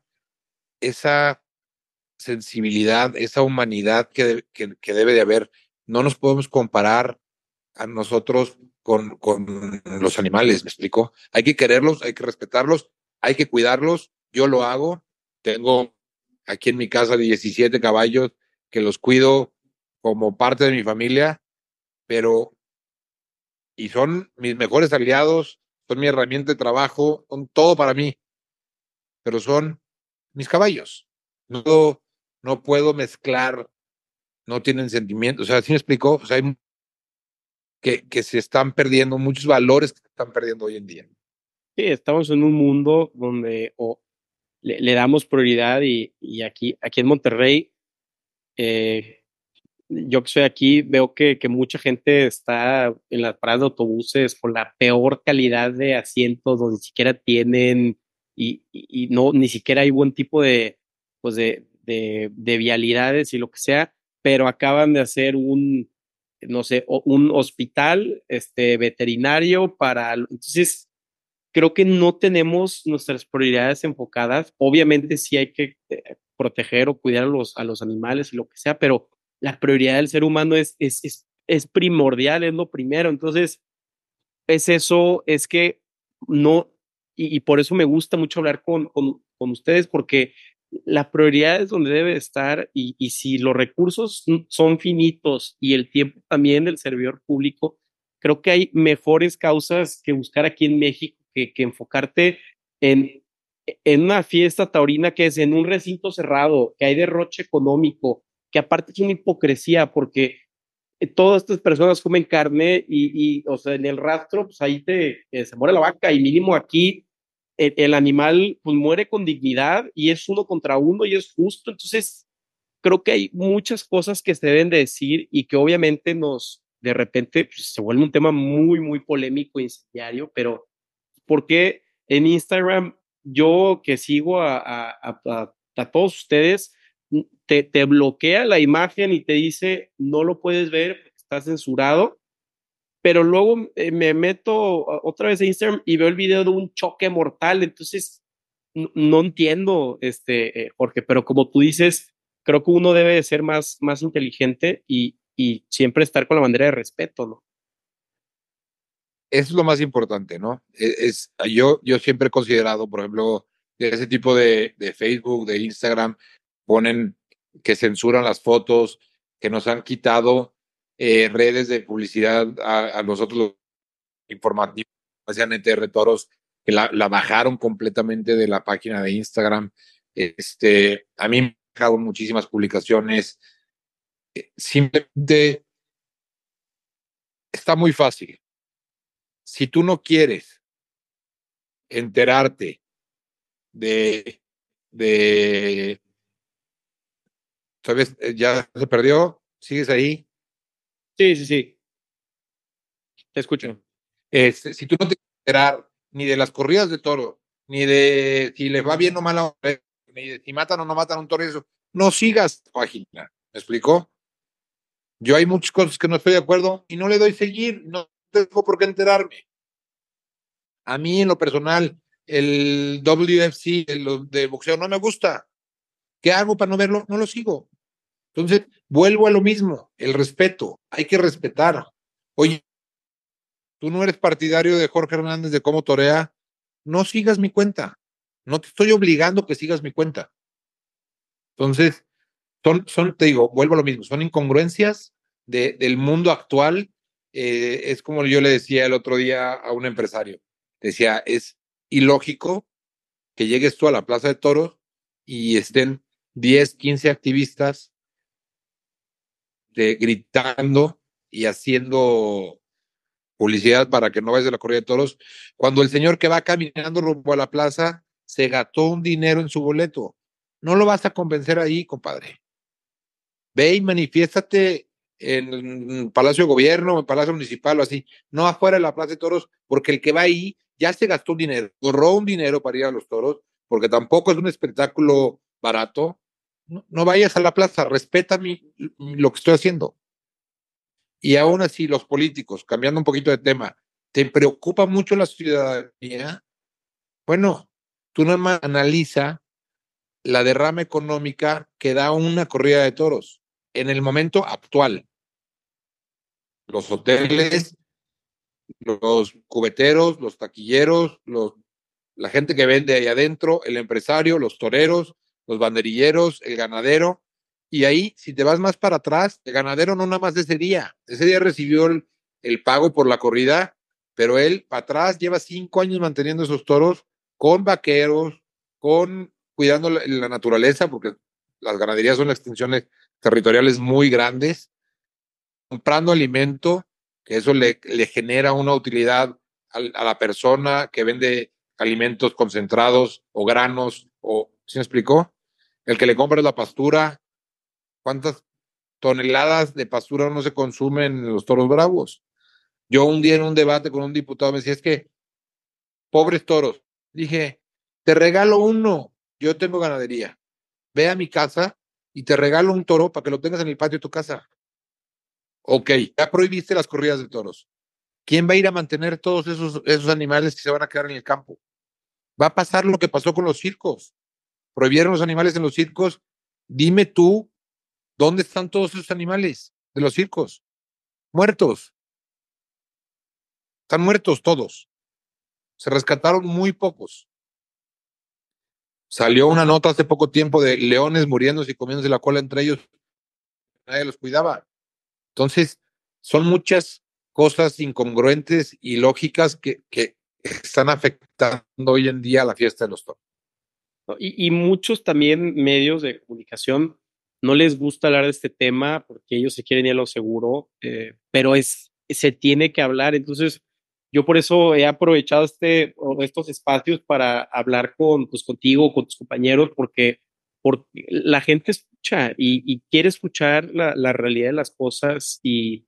esa sensibilidad, esa humanidad que, que, debe de haber? No nos podemos comparar a nosotros con, con los animales, ¿me explico? Hay que quererlos, hay que respetarlos, hay que cuidarlos. Yo lo hago. Tengo aquí en mi casa 17 caballos que los cuido como parte de mi familia, pero y son mis mejores aliados, son mi herramienta de trabajo, son todo para mí, pero son mis caballos. No, no puedo mezclar, no tienen sentimientos. O sea, ¿sí me explicó? O sea, hay que, que se están perdiendo, muchos valores que se están perdiendo hoy en día. Sí, estamos en un mundo donde le, le, damos prioridad y, y, aquí, aquí en Monterrey, eh, yo que estoy aquí veo que, que, mucha gente está en las paradas de autobuses con la peor calidad de asientos, donde ni siquiera tienen y, y, no, ni siquiera hay buen tipo de, pues de, de, de, vialidades y lo que sea, pero acaban de hacer un, no sé, un hospital este, veterinario para, entonces, creo que no tenemos nuestras prioridades enfocadas. Obviamente sí hay que eh, proteger o cuidar a los, a los animales y lo que sea, pero la prioridad del ser humano es, es, es, primordial, es lo primero. Entonces, es eso, es que no, y, y por eso me gusta mucho hablar con, con, con, ustedes, porque la prioridad es donde debe estar y, y si los recursos son finitos y el tiempo también del servidor público, creo que hay mejores causas que buscar aquí en México que, que enfocarte en, en una fiesta taurina que es en un recinto cerrado, que hay derroche económico, que aparte es una hipocresía porque eh, todas estas personas comen carne y, y o sea, en el rastro, pues ahí te, eh, se muere la vaca y mínimo aquí el, el, animal pues muere con dignidad y es uno contra uno y es justo. Entonces, creo que hay muchas cosas que se deben de decir y que obviamente nos, de repente, pues, se vuelve un tema muy, muy polémico incendiario, pero ¿por qué en Instagram yo que sigo a, a, a, a todos ustedes, te, bloquea la imagen y te dice no lo puedes ver, está censurado. Pero luego eh, me meto otra vez a Instagram y veo el video de un choque mortal. Entonces, no, entiendo, este, eh, Jorge, pero como tú dices, creo que uno debe de ser más, más inteligente y, y siempre estar con la bandera de respeto, ¿no? Es lo más importante, ¿no? Es, es, yo, yo siempre he considerado, por ejemplo, ese tipo de, de Facebook, de Instagram, ponen que censuran las fotos, que nos han quitado eh, redes de publicidad a, nosotros informativos, hacían NTR Toros, que la, bajaron completamente de la página de Instagram. Este, a mí me han dejado muchísimas publicaciones. Simplemente está muy fácil. Si tú no quieres enterarte de, de ¿Sabes? Eh, ya se perdió. ¿Sigues ahí? Sí, sí, sí. Te escucho. Este, si tú no te quieres enterar ni de las corridas de toro, ni de si les va bien o mal, ni de si matan o no matan a un toro, eso, no sigas página. ¿Me explicó? Yo hay muchas cosas que no estoy de acuerdo y no le doy seguir, no tengo por qué enterarme. A mí, en lo personal, el WFC, el de boxeo, no me gusta. ¿Qué hago para no verlo? No lo sigo. Entonces, vuelvo a lo mismo, el respeto. Hay que respetar. Oye, tú no eres partidario de Jorge Hernández de cómo torea, no sigas mi cuenta. No te estoy obligando que sigas mi cuenta. Entonces, son, son te digo, vuelvo a lo mismo, son incongruencias de, del mundo actual. Eh, es como yo le decía el otro día a un empresario. Decía, es ilógico que llegues tú a la Plaza de Toros y estén 10, 15 activistas de, gritando y haciendo publicidad para que no vayas de la corrida de toros, cuando el señor que va caminando rumbo a la plaza se gastó un dinero en su boleto. No lo vas a convencer ahí, compadre. Ve y manifiéstate en Palacio de Gobierno, en Palacio Municipal o así, no afuera de la Plaza de Toros, porque el que va ahí ya se gastó un dinero, ahorró un dinero para ir a los toros, porque tampoco es un espectáculo barato, no, vayas a la plaza, respeta mi, lo que estoy haciendo. Y aún así, los políticos, cambiando un poquito de tema, ¿te preocupa mucho la ciudadanía? Bueno, tú nada más analiza la derrama económica que da una corrida de toros en el momento actual. Los hoteles, los cubeteros, los taquilleros, los, la gente que vende ahí adentro, el empresario, los toreros, los banderilleros, el ganadero. Y ahí, si te vas más para atrás, el ganadero no nada más ese día. Ese día recibió el, el pago por la corrida, pero él para atrás lleva cinco años manteniendo esos toros con vaqueros, con cuidando la, la naturaleza, porque las ganaderías son extensiones territoriales muy grandes, comprando alimento, que eso le, genera una utilidad a, la persona que vende alimentos concentrados o granos o ¿Sí me explicó? El que le compra la pastura, ¿cuántas toneladas de pastura no se consumen en los toros bravos. Yo un día en un debate con un diputado me decía, es que, pobres toros, dije, te regalo uno, yo tengo ganadería, ve a mi casa y te regalo un toro para que lo tengas en el patio de tu casa. Ok, ya prohibiste las corridas de toros. ¿Quién va a ir a mantener todos esos, esos animales que se van a quedar en el campo? Va a pasar lo que pasó con los circos. Prohibieron los animales en los circos. Dime tú, ¿dónde están todos esos animales de los circos? Muertos. Están muertos todos. Se rescataron muy pocos. Salió una nota hace poco tiempo de leones muriéndose y comiéndose la cola entre ellos. Nadie los cuidaba. Entonces, son muchas cosas incongruentes y lógicas que, están afectando hoy en día a la fiesta de los toros. Y, muchos también medios de comunicación no les gusta hablar de este tema porque ellos se quieren ir a lo seguro, eh, pero es, se tiene que hablar. Entonces, yo por eso he aprovechado este, estos espacios para hablar con, pues, contigo, con tus compañeros, porque, la gente escucha y, quiere escuchar la, realidad de las cosas y,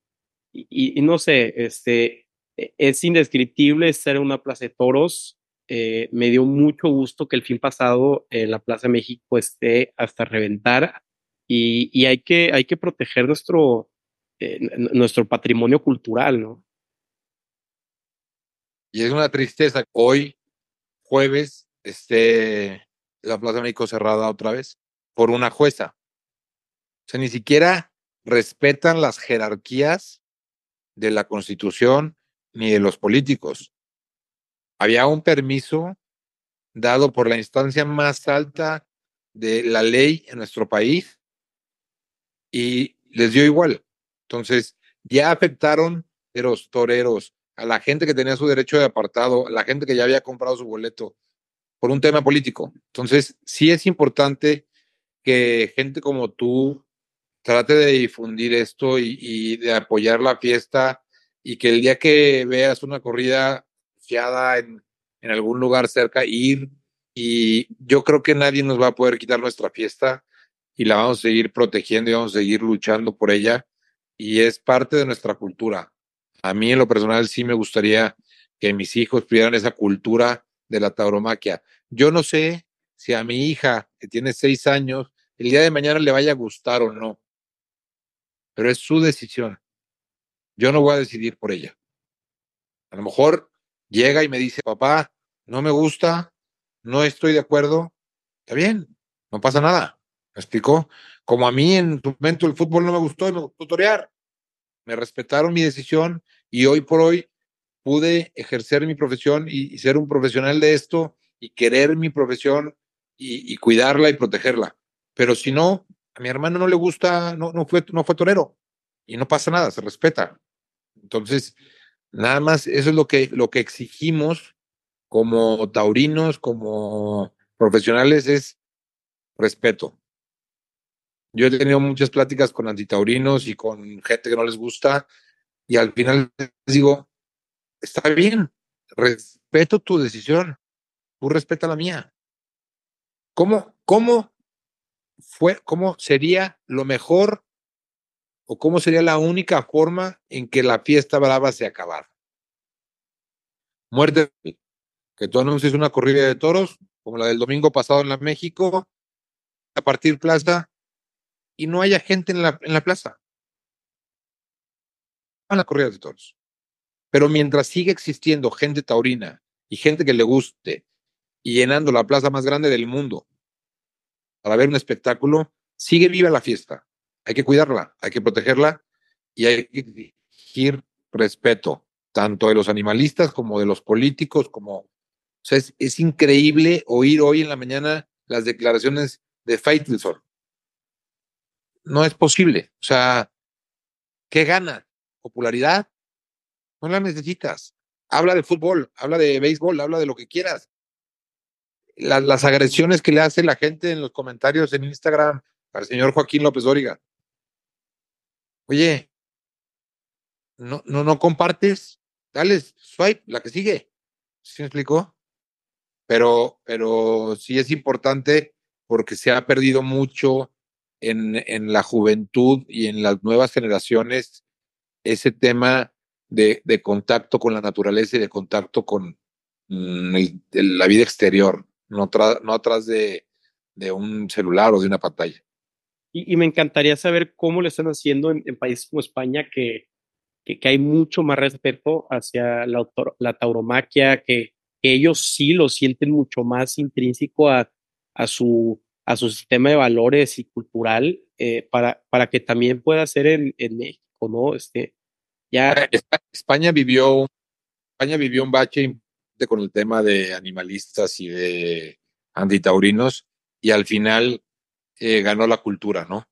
y, no sé, este, es indescriptible en una plaza de toros. Eh, me dio mucho gusto que el fin pasado en la Plaza México esté hasta reventar y, hay, que, hay que proteger nuestro, eh, nuestro patrimonio cultural, ¿no? Y es una tristeza. Hoy, jueves, esté la Plaza México cerrada otra vez por una jueza. O sea, ni siquiera respetan las jerarquías de la Constitución ni de los políticos. Había un permiso dado por la instancia más alta de la ley en nuestro país y les dio igual. Entonces, ya afectaron a los toreros, a la gente que tenía su derecho de apartado, a la gente que ya había comprado su boleto por un tema político. Entonces, sí es importante que gente como tú trate de difundir esto y, y de apoyar la fiesta y que el día que veas una corrida en, en algún lugar cerca, ir y yo creo que nadie nos va a poder quitar nuestra fiesta y la vamos a seguir protegiendo y vamos a seguir luchando por ella y es parte de nuestra cultura. A mí en lo personal sí me gustaría que mis hijos tuvieran esa cultura de la tauromaquia. Yo no sé si a mi hija, que tiene seis años, el día de mañana le vaya a gustar o no, pero es su decisión. Yo no voy a decidir por ella. A lo mejor llega y me dice, papá, no me gusta, no estoy de acuerdo. Está bien, no pasa nada. ¿Me explicó? Como a mí en su momento el fútbol no me gustó y me gustó torear. Me respetaron mi decisión y hoy por hoy pude ejercer mi profesión y, ser un profesional de esto y querer mi profesión y, y, cuidarla y protegerla. Pero si no, a mi hermano no le gusta, no, no, fue, no fue torero y no pasa nada, se respeta. Entonces, nada más eso es lo que, lo que exigimos como taurinos, como profesionales, es respeto. Yo he tenido muchas pláticas con antitaurinos y con gente que no les gusta y al final les digo, está bien, respeto tu decisión, tú respeta la mía. ¿Cómo, cómo fue, cómo sería lo mejor o cómo sería la única forma en que la fiesta brava se acabara? Muerte, que tú anuncies una corrida de toros, como la del domingo pasado en la México, a partir plaza, y no haya gente en la, en la plaza a la corrida de toros. Pero mientras siga existiendo gente taurina y gente que le guste y llenando la plaza más grande del mundo para ver un espectáculo, sigue viva la fiesta. Hay que cuidarla, hay que protegerla y hay que exigir respeto, tanto de los animalistas como de los políticos, como... O sea, es, increíble oír hoy en la mañana las declaraciones de Faitelson. No es posible. O sea, ¿qué gana? popularidad, no la necesitas. Habla de fútbol, habla de béisbol, habla de lo que quieras. La, las agresiones que le hace la gente en los comentarios en Instagram al señor Joaquín López Dóriga. Oye, no, no, no compartes, dale swipe, la que sigue. ¿Sí me explicó? Pero, pero sí es importante porque se ha perdido mucho en, en la juventud y en las nuevas generaciones ese tema de, de contacto con la naturaleza y de contacto con mm, la vida exterior, no, tra, no atrás de, de, un celular o de una pantalla. Y, me encantaría saber cómo lo están haciendo en, países como España, que, que, hay mucho más respeto hacia la, la tauromaquia, que, que, ellos sí lo sienten mucho más intrínseco a, a, su, a su sistema de valores y cultural, eh, para, para que también pueda ser en, en México, ¿no? Este, ya... España vivió, España vivió un bache con el tema de animalistas y de antitaurinos y al final eh, ganó la cultura, ¿no?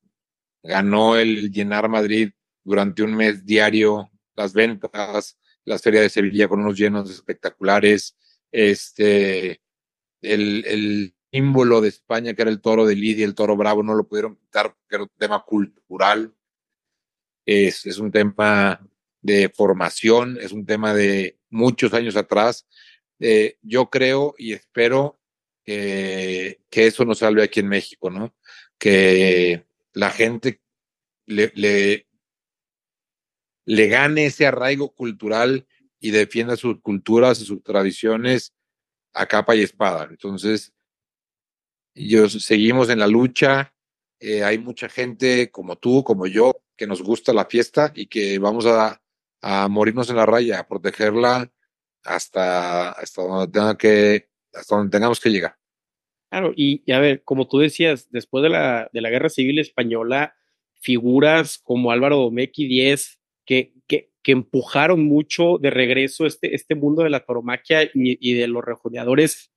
Ganó el llenar Madrid durante un mes diario, las ventas, las ferias de Sevilla con unos llenos espectaculares, este, el, el símbolo de España que era el toro de Lidia, el toro bravo, no lo pudieron quitar porque era un tema cultural, es, es un tema de formación, es un tema de muchos años atrás. Eh, yo creo y espero que, eso nos salve aquí en México, ¿no? Que la gente le, le, le gane ese arraigo cultural y defienda sus culturas y sus tradiciones a capa y espada. Entonces, yo, seguimos en la lucha. Eh, hay mucha gente como tú, como yo, que nos gusta la fiesta y que vamos a a morirnos en la raya, a protegerla hasta, hasta donde tenga que, hasta donde tengamos que llegar. Claro, y, y, a ver, como tú decías, después de la, de la Guerra Civil Española, figuras como Álvaro Domequi Diez, que, que, que empujaron mucho de regreso este, este mundo de la tauromaquia y, y de los rejoneadores,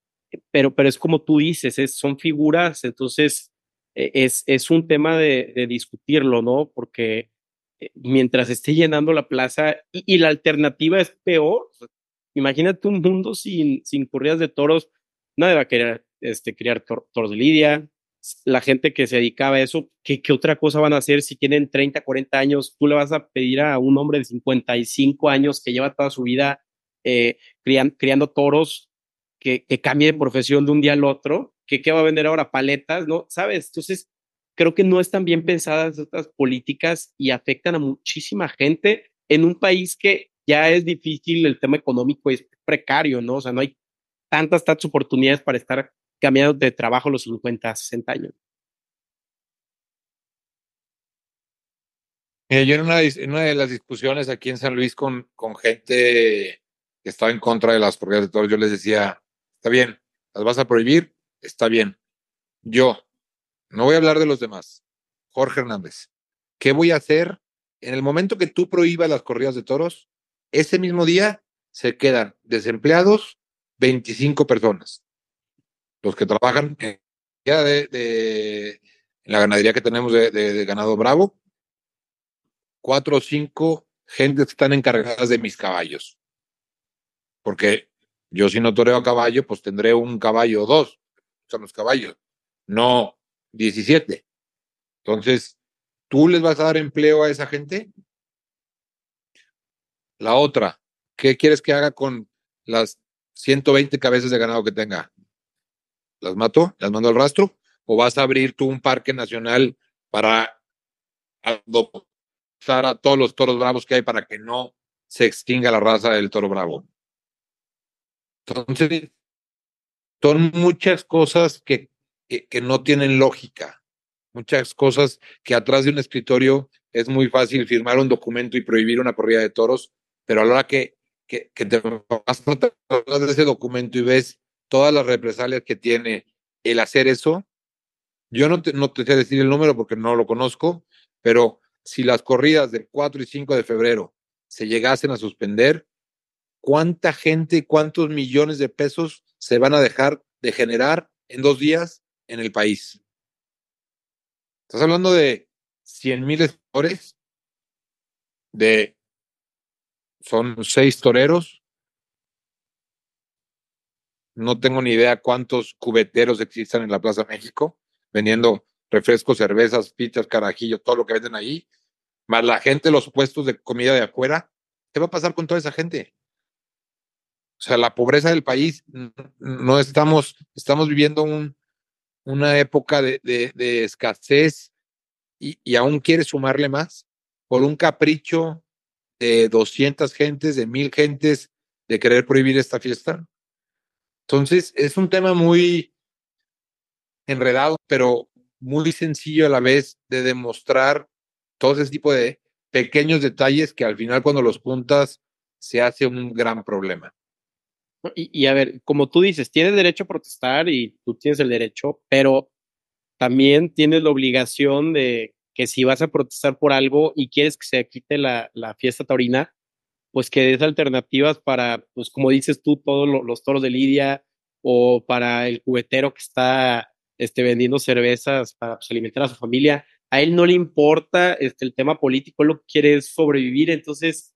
pero, pero es como tú dices, es, son figuras, entonces e, es, es un tema de, de discutirlo, ¿no? Porque eh, mientras esté llenando la plaza y, y la alternativa es peor. Imagínate un mundo sin, sin corridas de toros, nadie va a querer este, criar tor toros de lidia. La gente que se dedicaba a eso, ¿qué, ¿qué, otra cosa van a hacer si tienen 30, 40 años? Tú le vas a pedir a un hombre de 55 años que lleva toda su vida eh, criando, criando toros que, que, cambie de profesión de un día al otro, que qué va a vender ahora paletas, ¿no? ¿Sabes? Entonces, creo que no están bien pensadas estas políticas y afectan a muchísima gente en un país que ya es difícil, el tema económico es precario, ¿no? O sea, no hay tantas, tantas oportunidades para estar cambiando de trabajo los 50, 60 años. Yo en una, de las discusiones aquí en San Luis con, con gente que estaba en contra de las corridas de toros, yo les decía, está bien, las vas a prohibir, está bien. Yo, no voy a hablar de los demás. Jorge Hernández, ¿qué voy a hacer en el momento que tú prohíbas las corridas de toros? Ese mismo día se quedan desempleados 25 personas. Los que trabajan en, de, la ganadería que tenemos de, ganado bravo, cuatro o cinco gentes están encargadas de mis caballos. Porque yo si no toreo a caballo, pues tendré un caballo o dos. Son los caballos. No 17. Entonces, ¿tú les vas a dar empleo a esa gente? La otra, ¿qué quieres que haga con las 120 cabezas de ganado que tenga? ¿Las mato? ¿Las mando al rastro? ¿O vas a abrir tú un parque nacional para adoptar a todos los toros bravos que hay para que no se extinga la raza del toro bravo? Entonces, son muchas cosas que que, que no tienen lógica. Muchas cosas que atrás de un escritorio es muy fácil firmar un documento y prohibir una corrida de toros, pero a la hora que, que, te vas a ese documento y ves todas las represalias que tiene el hacer eso, yo no te, no te sé decir el número porque no lo conozco, pero si las corridas del 4 y 5 de febrero se llegasen a suspender, ¿cuánta gente, cuántos millones de pesos se van a dejar de generar en dos días en el país. Estás hablando de 100 mil de son seis toreros. No tengo ni idea cuántos cubeteros existen en la Plaza México, vendiendo refrescos, cervezas, pizzas, carajillos, todo lo que venden ahí, más la gente, los puestos de comida de afuera. ¿Qué va a pasar con toda esa gente? O sea, la pobreza del país, no estamos, estamos viviendo un, una época de, de, escasez y, aún quieres sumarle más por un capricho de 200 gentes, de mil gentes, de querer prohibir esta fiesta. Entonces, es un tema muy enredado, pero muy sencillo a la vez de demostrar todo ese tipo de pequeños detalles que al final cuando los juntas se hace un gran problema. Y, y, a ver, como tú dices, tienes derecho a protestar y tú tienes el derecho, pero también tienes la obligación de que si vas a protestar por algo y quieres que se quite la, la fiesta taurina, pues que des alternativas para, pues como dices tú, todos lo, los toros de Lidia o para el cubetero que está este, vendiendo cervezas para pues, alimentar a su familia. A él no le importa este, el tema político, lo que quiere es sobrevivir. Entonces,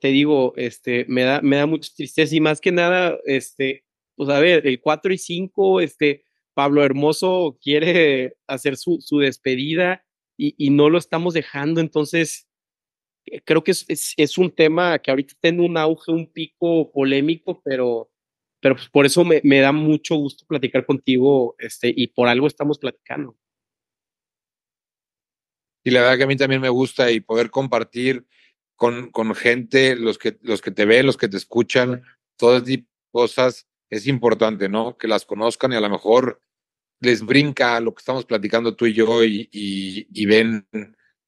te digo, este, me da, me da mucha tristeza y más que nada, este, pues a ver, el 4 y 5, este, Pablo Hermoso quiere hacer su, su despedida y, no lo estamos dejando. Entonces, eh, creo que es, es, un tema que ahorita tiene un auge, un pico polémico, pero, pero pues por eso me, me, da mucho gusto platicar contigo este, y por algo estamos platicando. Y la verdad que a mí también me gusta y poder compartir con, con gente, los que, los que te ven, los que te escuchan, todas estas cosas es importante, ¿no? Que las conozcan y a lo mejor les brinca lo que estamos platicando tú y yo y, y, y ven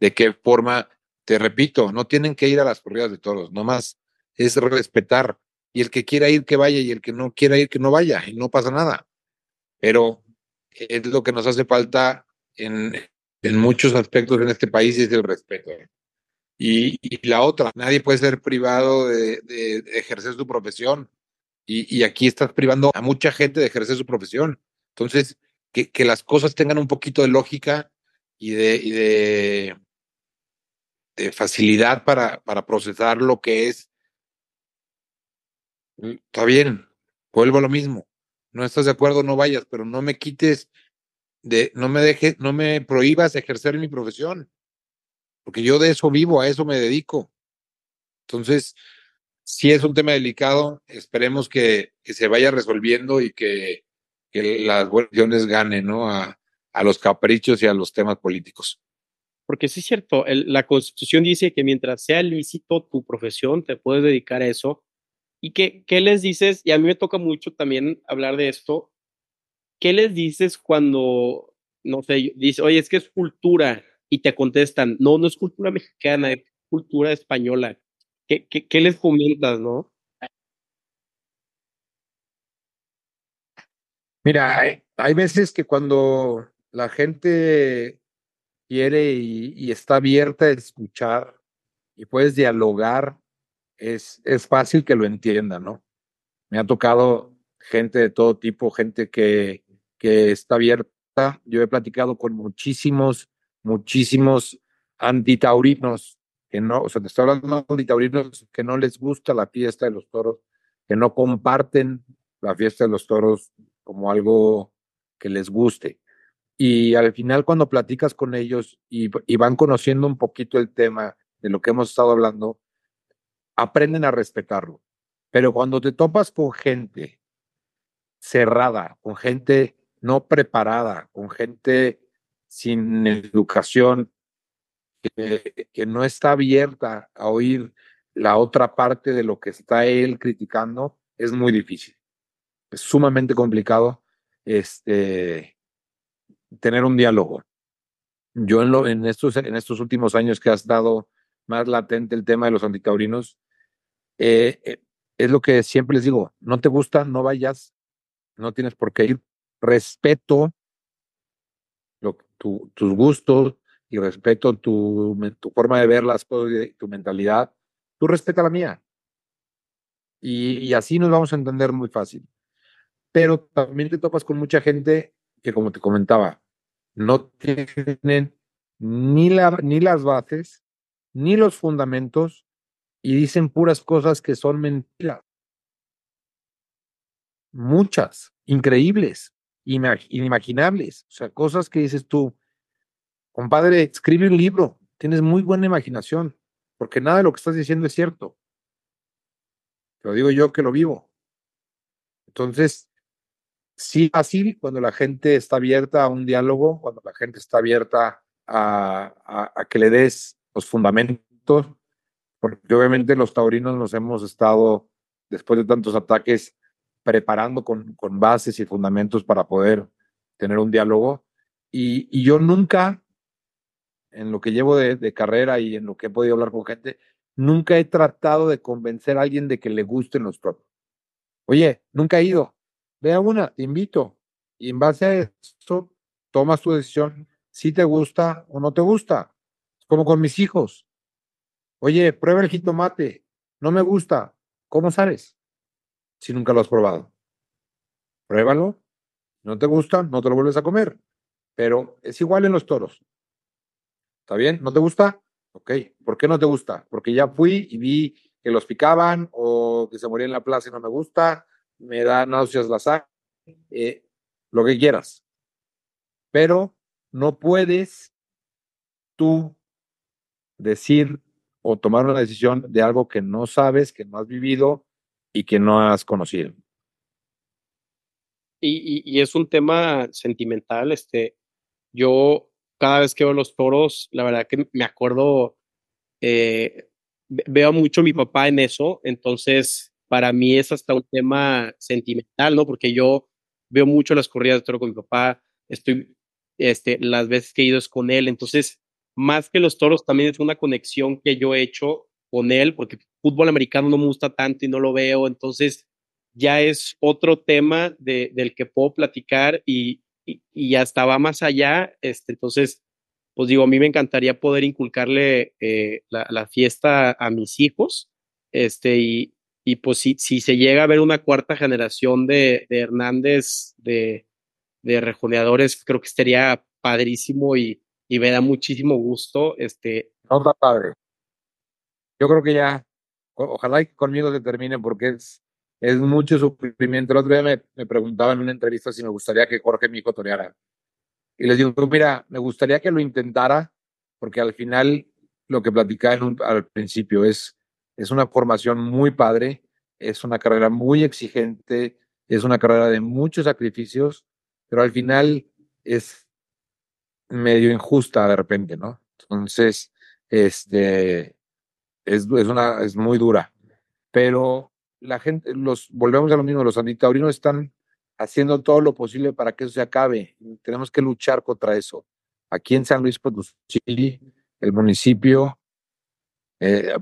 de qué forma, te repito, no tienen que ir a las corridas de toros, nomás es respetar. Y el que quiera ir, que vaya, y el que no quiera ir, que no vaya, y no pasa nada. Pero es lo que nos hace falta en, en muchos aspectos en este país, es el respeto. Y, y la otra, nadie puede ser privado de, de, de ejercer su profesión y, y, aquí estás privando a mucha gente de ejercer su profesión. Entonces, que, que las cosas tengan un poquito de lógica y de, y de, de facilidad para, para procesar lo que es. Está bien, vuelvo a lo mismo. No estás de acuerdo, no vayas, pero no me quites de, no me dejes, no me prohíbas ejercer mi profesión, porque yo de eso vivo, a eso me dedico. Entonces, sí es un tema delicado, esperemos que, que se vaya resolviendo y que, que las buenas ganen, ¿no? A, a, los caprichos y a los temas políticos. Porque sí es cierto, el, la Constitución dice que mientras sea lícito tu profesión, te puedes dedicar a eso. ¿Y qué, qué les dices? Y a mí me toca mucho también hablar de esto. ¿Qué les dices cuando, no sé, dice, oye, es que es cultura? Y te contestan, no, no es cultura mexicana, es cultura española ¿Qué, qué, les comentas, no? Mira, hay, hay, veces que cuando la gente quiere y, y, está abierta a escuchar y puedes dialogar, es, es fácil que lo entienda, ¿no? Me ha tocado gente de todo tipo, gente que, que está abierta. Yo he platicado con muchísimos, muchísimos antitaurinos que no, o sea, te estoy hablando de taurinos que no les gusta la fiesta de los toros, que no comparten la fiesta de los toros como algo que les guste. Y al final cuando platicas con ellos y, y van conociendo un poquito el tema de lo que hemos estado hablando, aprenden a respetarlo. Pero cuando te topas con gente cerrada, con gente no preparada, con gente sin educación, que, no está abierta a oír la otra parte de lo que está él criticando, es muy difícil. Es sumamente complicado este, tener un diálogo. Yo en, lo, en, estos, en estos últimos años que ha estado más latente el tema de los antitaurinos, eh, eh, es lo que siempre les digo, no te gusta, no vayas, no tienes por qué ir, respeto tu, tus gustos, y respeto tu, tu forma de ver las cosas tu mentalidad, tú respeta la mía. Y, así nos vamos a entender muy fácil. Pero también te topas con mucha gente que, como te comentaba, no tienen ni, ni las bases, ni los fundamentos, y dicen puras cosas que son mentiras. Muchas, increíbles, inimaginables. O sea, cosas que dices tú, Compadre, escribe un libro, tienes muy buena imaginación, porque nada de lo que estás diciendo es cierto. Te lo digo yo que lo vivo. Entonces, sí fácil cuando la gente está abierta a un diálogo, cuando la gente está abierta a, a, que le des los fundamentos, porque obviamente los taurinos nos hemos estado, después de tantos ataques, preparando con, con bases y fundamentos para poder tener un diálogo. Y, y yo nunca, en lo que llevo de, de, carrera y en lo que he podido hablar con gente, nunca he tratado de convencer a alguien de que le gusten los propios. Oye, nunca he ido. Ve una, te invito. Y en base a eso, tomas tu decisión si te gusta o no te gusta. Como con mis hijos. Oye, prueba el jitomate. No me gusta. ¿Cómo sabes? Si nunca lo has probado. Pruébalo. No te gusta, no te lo vuelves a comer. Pero es igual en los toros. ¿Está bien? ¿No te gusta? Ok. ¿Por qué no te gusta? Porque ya fui y vi que los picaban o que se moría en la plaza y no me gusta, me da náuseas la sangre, eh, lo que quieras. Pero no puedes tú decir o tomar una decisión de algo que no sabes, que no has vivido y que no has conocido. Y, es un tema sentimental. Este, yo cada vez que veo los toros, la verdad que me acuerdo, eh, veo mucho a mi papá en eso, entonces para mí es hasta un tema sentimental, ¿no? Porque yo veo mucho las corridas de toro con mi papá, estoy, este, las veces que he ido es con él, entonces, más que los toros, también es una conexión que yo he hecho con él, porque fútbol americano no me gusta tanto y no lo veo, entonces ya es otro tema de, del que puedo platicar y, y, hasta va más allá, este, entonces, pues digo, a mí me encantaría poder inculcarle eh, la, la, fiesta a mis hijos, este, y, y pues si, si se llega a ver una cuarta generación de, de Hernández, de, de rejoneadores, creo que estaría padrísimo y, y me da muchísimo gusto. Este. No está padre. Yo creo que ya, ojalá que conmigo se termine porque es, es mucho sufrimiento. El otro día me, me preguntaba en una entrevista si me gustaría que Jorge mi hijo toreara. Y les digo, mira, me gustaría que lo intentara porque al final lo que platicaba al principio es es una formación muy padre, es una carrera muy exigente, es una carrera de muchos sacrificios, pero al final es medio injusta de repente, ¿no? Entonces, este, es, es, una, es muy dura. Pero la gente, los, volvemos a lo mismo, los antitaurinos están haciendo todo lo posible para que eso se acabe. Tenemos que luchar contra eso. Aquí en San Luis Potosí, el municipio eh,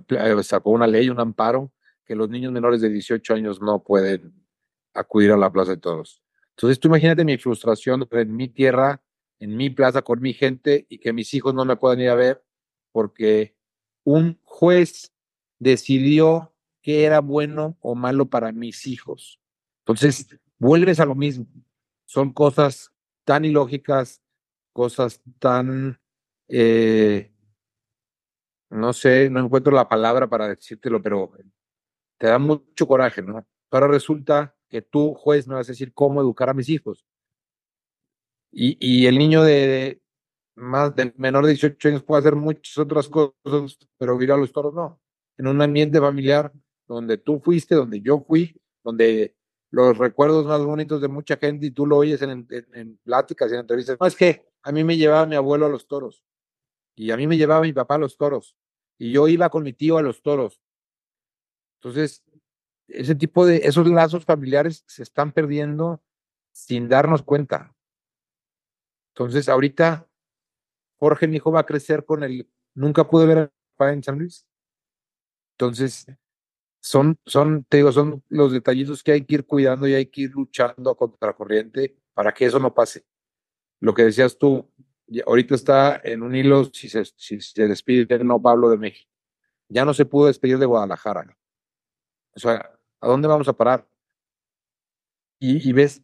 sacó una ley, un amparo, que los niños menores de 18 años no pueden acudir a la Plaza de Toros. Entonces, tú imagínate mi frustración en mi tierra, en mi plaza, con mi gente, y que mis hijos no me puedan ir a ver porque un juez decidió que era bueno o malo para mis hijos. Entonces, vuelves a lo mismo. Son cosas tan ilógicas, cosas tan eh, no sé, no encuentro la palabra para decírtelo, pero te da mucho coraje, ¿no? Ahora resulta que tú, juez, me vas a decir cómo educar a mis hijos. Y, y el niño de, más de menor de 18 años puede hacer muchas otras cosas, pero ir a los toros no. En un ambiente familiar donde tú fuiste, donde yo fui, donde los recuerdos más bonitos de mucha gente y tú lo oyes en, pláticas y en entrevistas. No, es que a mí me llevaba mi abuelo a los toros y a mí me llevaba mi papá a los toros y yo iba con mi tío a los toros. Entonces, ese tipo de, esos lazos familiares se están perdiendo sin darnos cuenta. Entonces, ahorita Jorge, mi hijo, va a crecer con el, nunca pude ver a papá en San Luis. Entonces, son, son, te digo, son los detallitos que hay que ir cuidando y hay que ir luchando contra corriente para que eso no pase. Lo que decías tú, ahorita está en un hilo si se, si se despide no Pablo de México. Ya no se pudo despedir de Guadalajara. O sea, ¿a dónde vamos a parar? Y, y ves,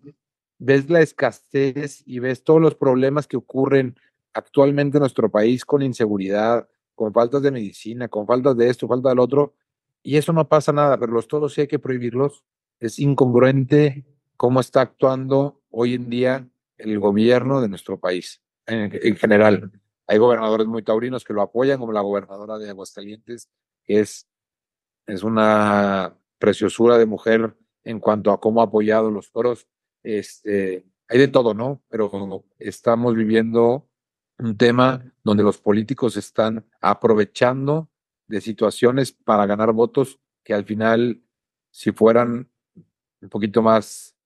ves la escasez y ves todos los problemas que ocurren actualmente en nuestro país con inseguridad, con faltas de medicina, con faltas de esto, falta del otro, y eso no pasa nada, pero los todos sí hay que prohibirlos. Es incongruente cómo está actuando hoy en día el gobierno de nuestro país en, general. Hay gobernadores muy taurinos que lo apoyan, como la gobernadora de Aguascalientes, que es, es una preciosura de mujer en cuanto a cómo ha apoyado los toros. este, hay de todo, ¿no? Pero estamos viviendo un tema donde los políticos están aprovechando de situaciones para ganar votos que al final, si fueran un poquito más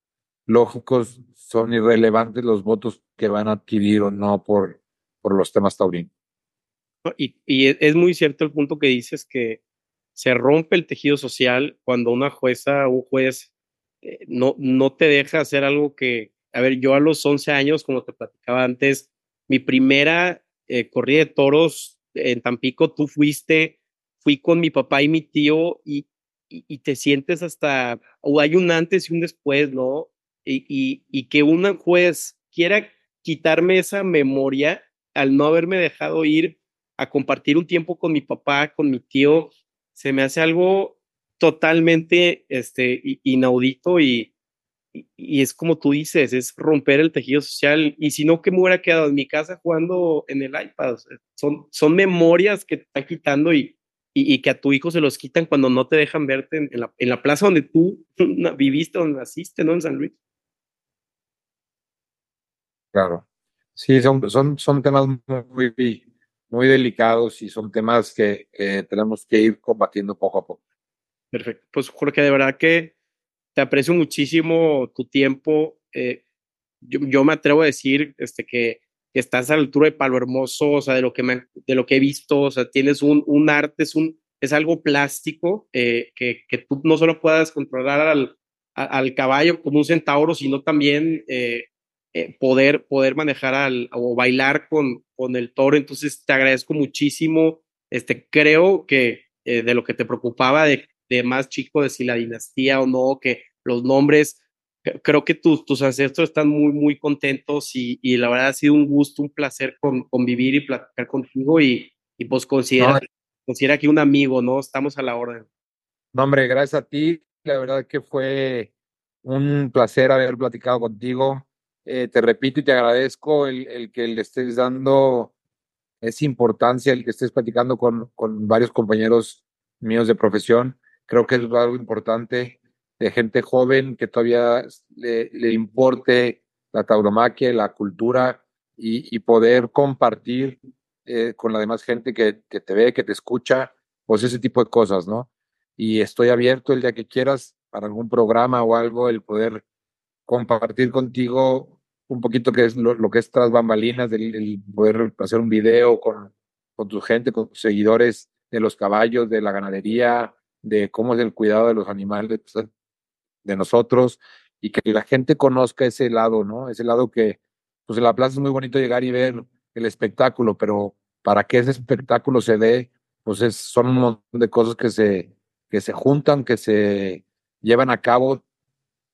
lógicos, son irrelevantes los votos que van a adquirir o no por, por los temas taurinos. Y, y es muy cierto el punto que dices que se rompe el tejido social cuando una jueza o un juez eh, no, no te deja hacer algo que, a ver, yo a los 11 años, como te platicaba antes, mi primera eh, corrida de toros en Tampico, tú fuiste, fui con mi papá y mi tío y, y, te sientes hasta, o hay un antes y un después, ¿no? Y, y, y que un juez quiera quitarme esa memoria al no haberme dejado ir a compartir un tiempo con mi papá, con mi tío, se me hace algo totalmente este, inaudito y, y, es como tú dices, es romper el tejido social. Y si no, que me hubiera quedado en mi casa jugando en el iPad. son, son memorias que te está quitando y, y, que a tu hijo se los quitan cuando no te dejan verte en, la, en la plaza donde tú viviste, donde naciste, ¿no? En San Luis. Claro. Sí, son, son, son temas muy, muy delicados y son temas que, tenemos que ir combatiendo poco a poco. Perfecto. Pues Jorge, de verdad que te aprecio muchísimo tu tiempo. Eh, yo, me atrevo a decir este, que, estás a la altura de Palo Hermoso, o sea, de lo que, de lo que he visto, o sea, tienes un, un arte, es, un, es algo plástico eh, que, que, tú no solo puedas controlar al, al caballo como un centauro, sino también eh, eh, poder, poder manejar al, o bailar con, con el toro. Entonces, te agradezco muchísimo. Este, creo que de lo que te preocupaba de, de, más chico, de si la dinastía o no, que los nombres, creo que tus, tus ancestros están muy, muy contentos y, y, la verdad ha sido un gusto, un placer con, convivir y platicar contigo y, y pues considera, considera que un amigo, ¿no? Estamos a la orden. No, hombre, gracias a ti. La verdad que fue un placer haber platicado contigo. Eh, te repito y te agradezco el, el, que le estés dando esa importancia, el que estés platicando con, con varios compañeros míos de profesión. Creo que es algo importante de gente joven que todavía le, le importe la tauromaquia, la cultura y, poder compartir eh, con la demás gente que, que, te ve, que te escucha, pues ese tipo de cosas, ¿no? Y estoy abierto el día que quieras para algún programa o algo, el poder compartir contigo un poquito que es lo, que es tras bambalinas, del, poder hacer un video con, con tu gente, con tus seguidores de los caballos, de la ganadería, de cómo es el cuidado de los animales de nosotros y que la gente conozca ese lado, ¿no? Ese lado que, pues en la plaza es muy bonito llegar y ver el espectáculo, pero para que ese espectáculo se dé, pues es, son un montón de cosas que se, que se juntan, que se llevan a cabo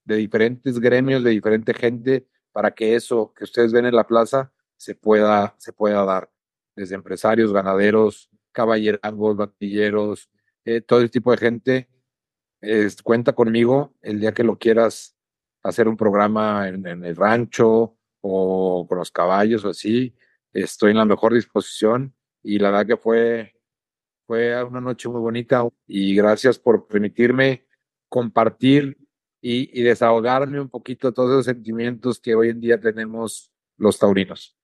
de diferentes gremios, de diferente gente, para que eso que ustedes ven en la plaza se pueda, se pueda dar. Desde empresarios, ganaderos, caballerangos, batilleros, eh, todo ese tipo de gente. Cuenta conmigo el día que lo quieras hacer un programa en, el rancho o con los caballos o así. Estoy en la mejor disposición y la verdad que fue, fue una noche muy bonita y gracias por permitirme compartir y, y desahogarme un poquito todos esos sentimientos que hoy en día tenemos los taurinos.